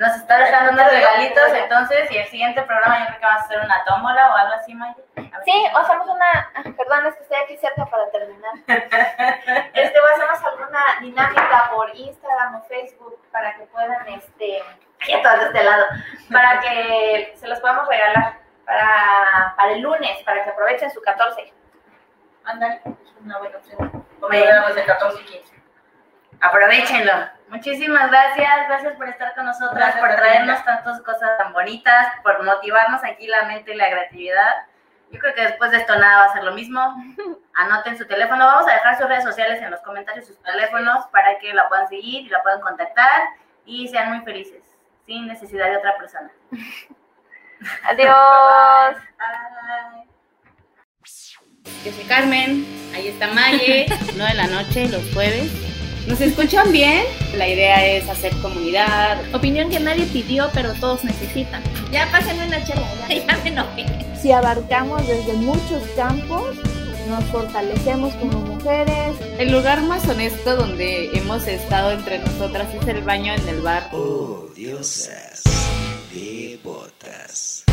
Nos está dejando unos regalitos, entonces, y el siguiente programa yo creo que vamos a hacer una tómbola o algo así, Maya. Sí, si- o hacemos una, ah, perdón, es que estoy aquí cerca para terminar. Este, o hacemos alguna dinámica por Instagram o Facebook para que puedan, este, todas de este lado, para que se los podamos regalar para, para el lunes, para que aprovechen su 14. Ándale, es una buena opción. Veamos de 14 y 15. Aprovechenlo. Muchísimas gracias, gracias por estar con nosotras, Gracias, por traernos tantas cosas tan bonitas, por motivarnos aquí la mente y la creatividad. Yo creo que después de esto nada va a ser lo mismo. Anoten su teléfono, vamos a dejar sus redes sociales en los comentarios, sus teléfonos, para que la puedan seguir y la puedan contactar y sean muy felices, sin necesidad de otra persona. Adiós. Bye. Yo soy Carmen, ahí está Maye, 9 de la noche los jueves. ¿Nos escuchan bien? La idea es hacer comunidad. Opinión que nadie pidió, pero todos necesitan. Ya pásenme una chela, ya. Ya me enojé. Si abarcamos desde muchos campos, nos fortalecemos como mujeres, El lugar más honesto donde hemos estado entre nosotras es el baño en el bar. Oh, diosas de botas.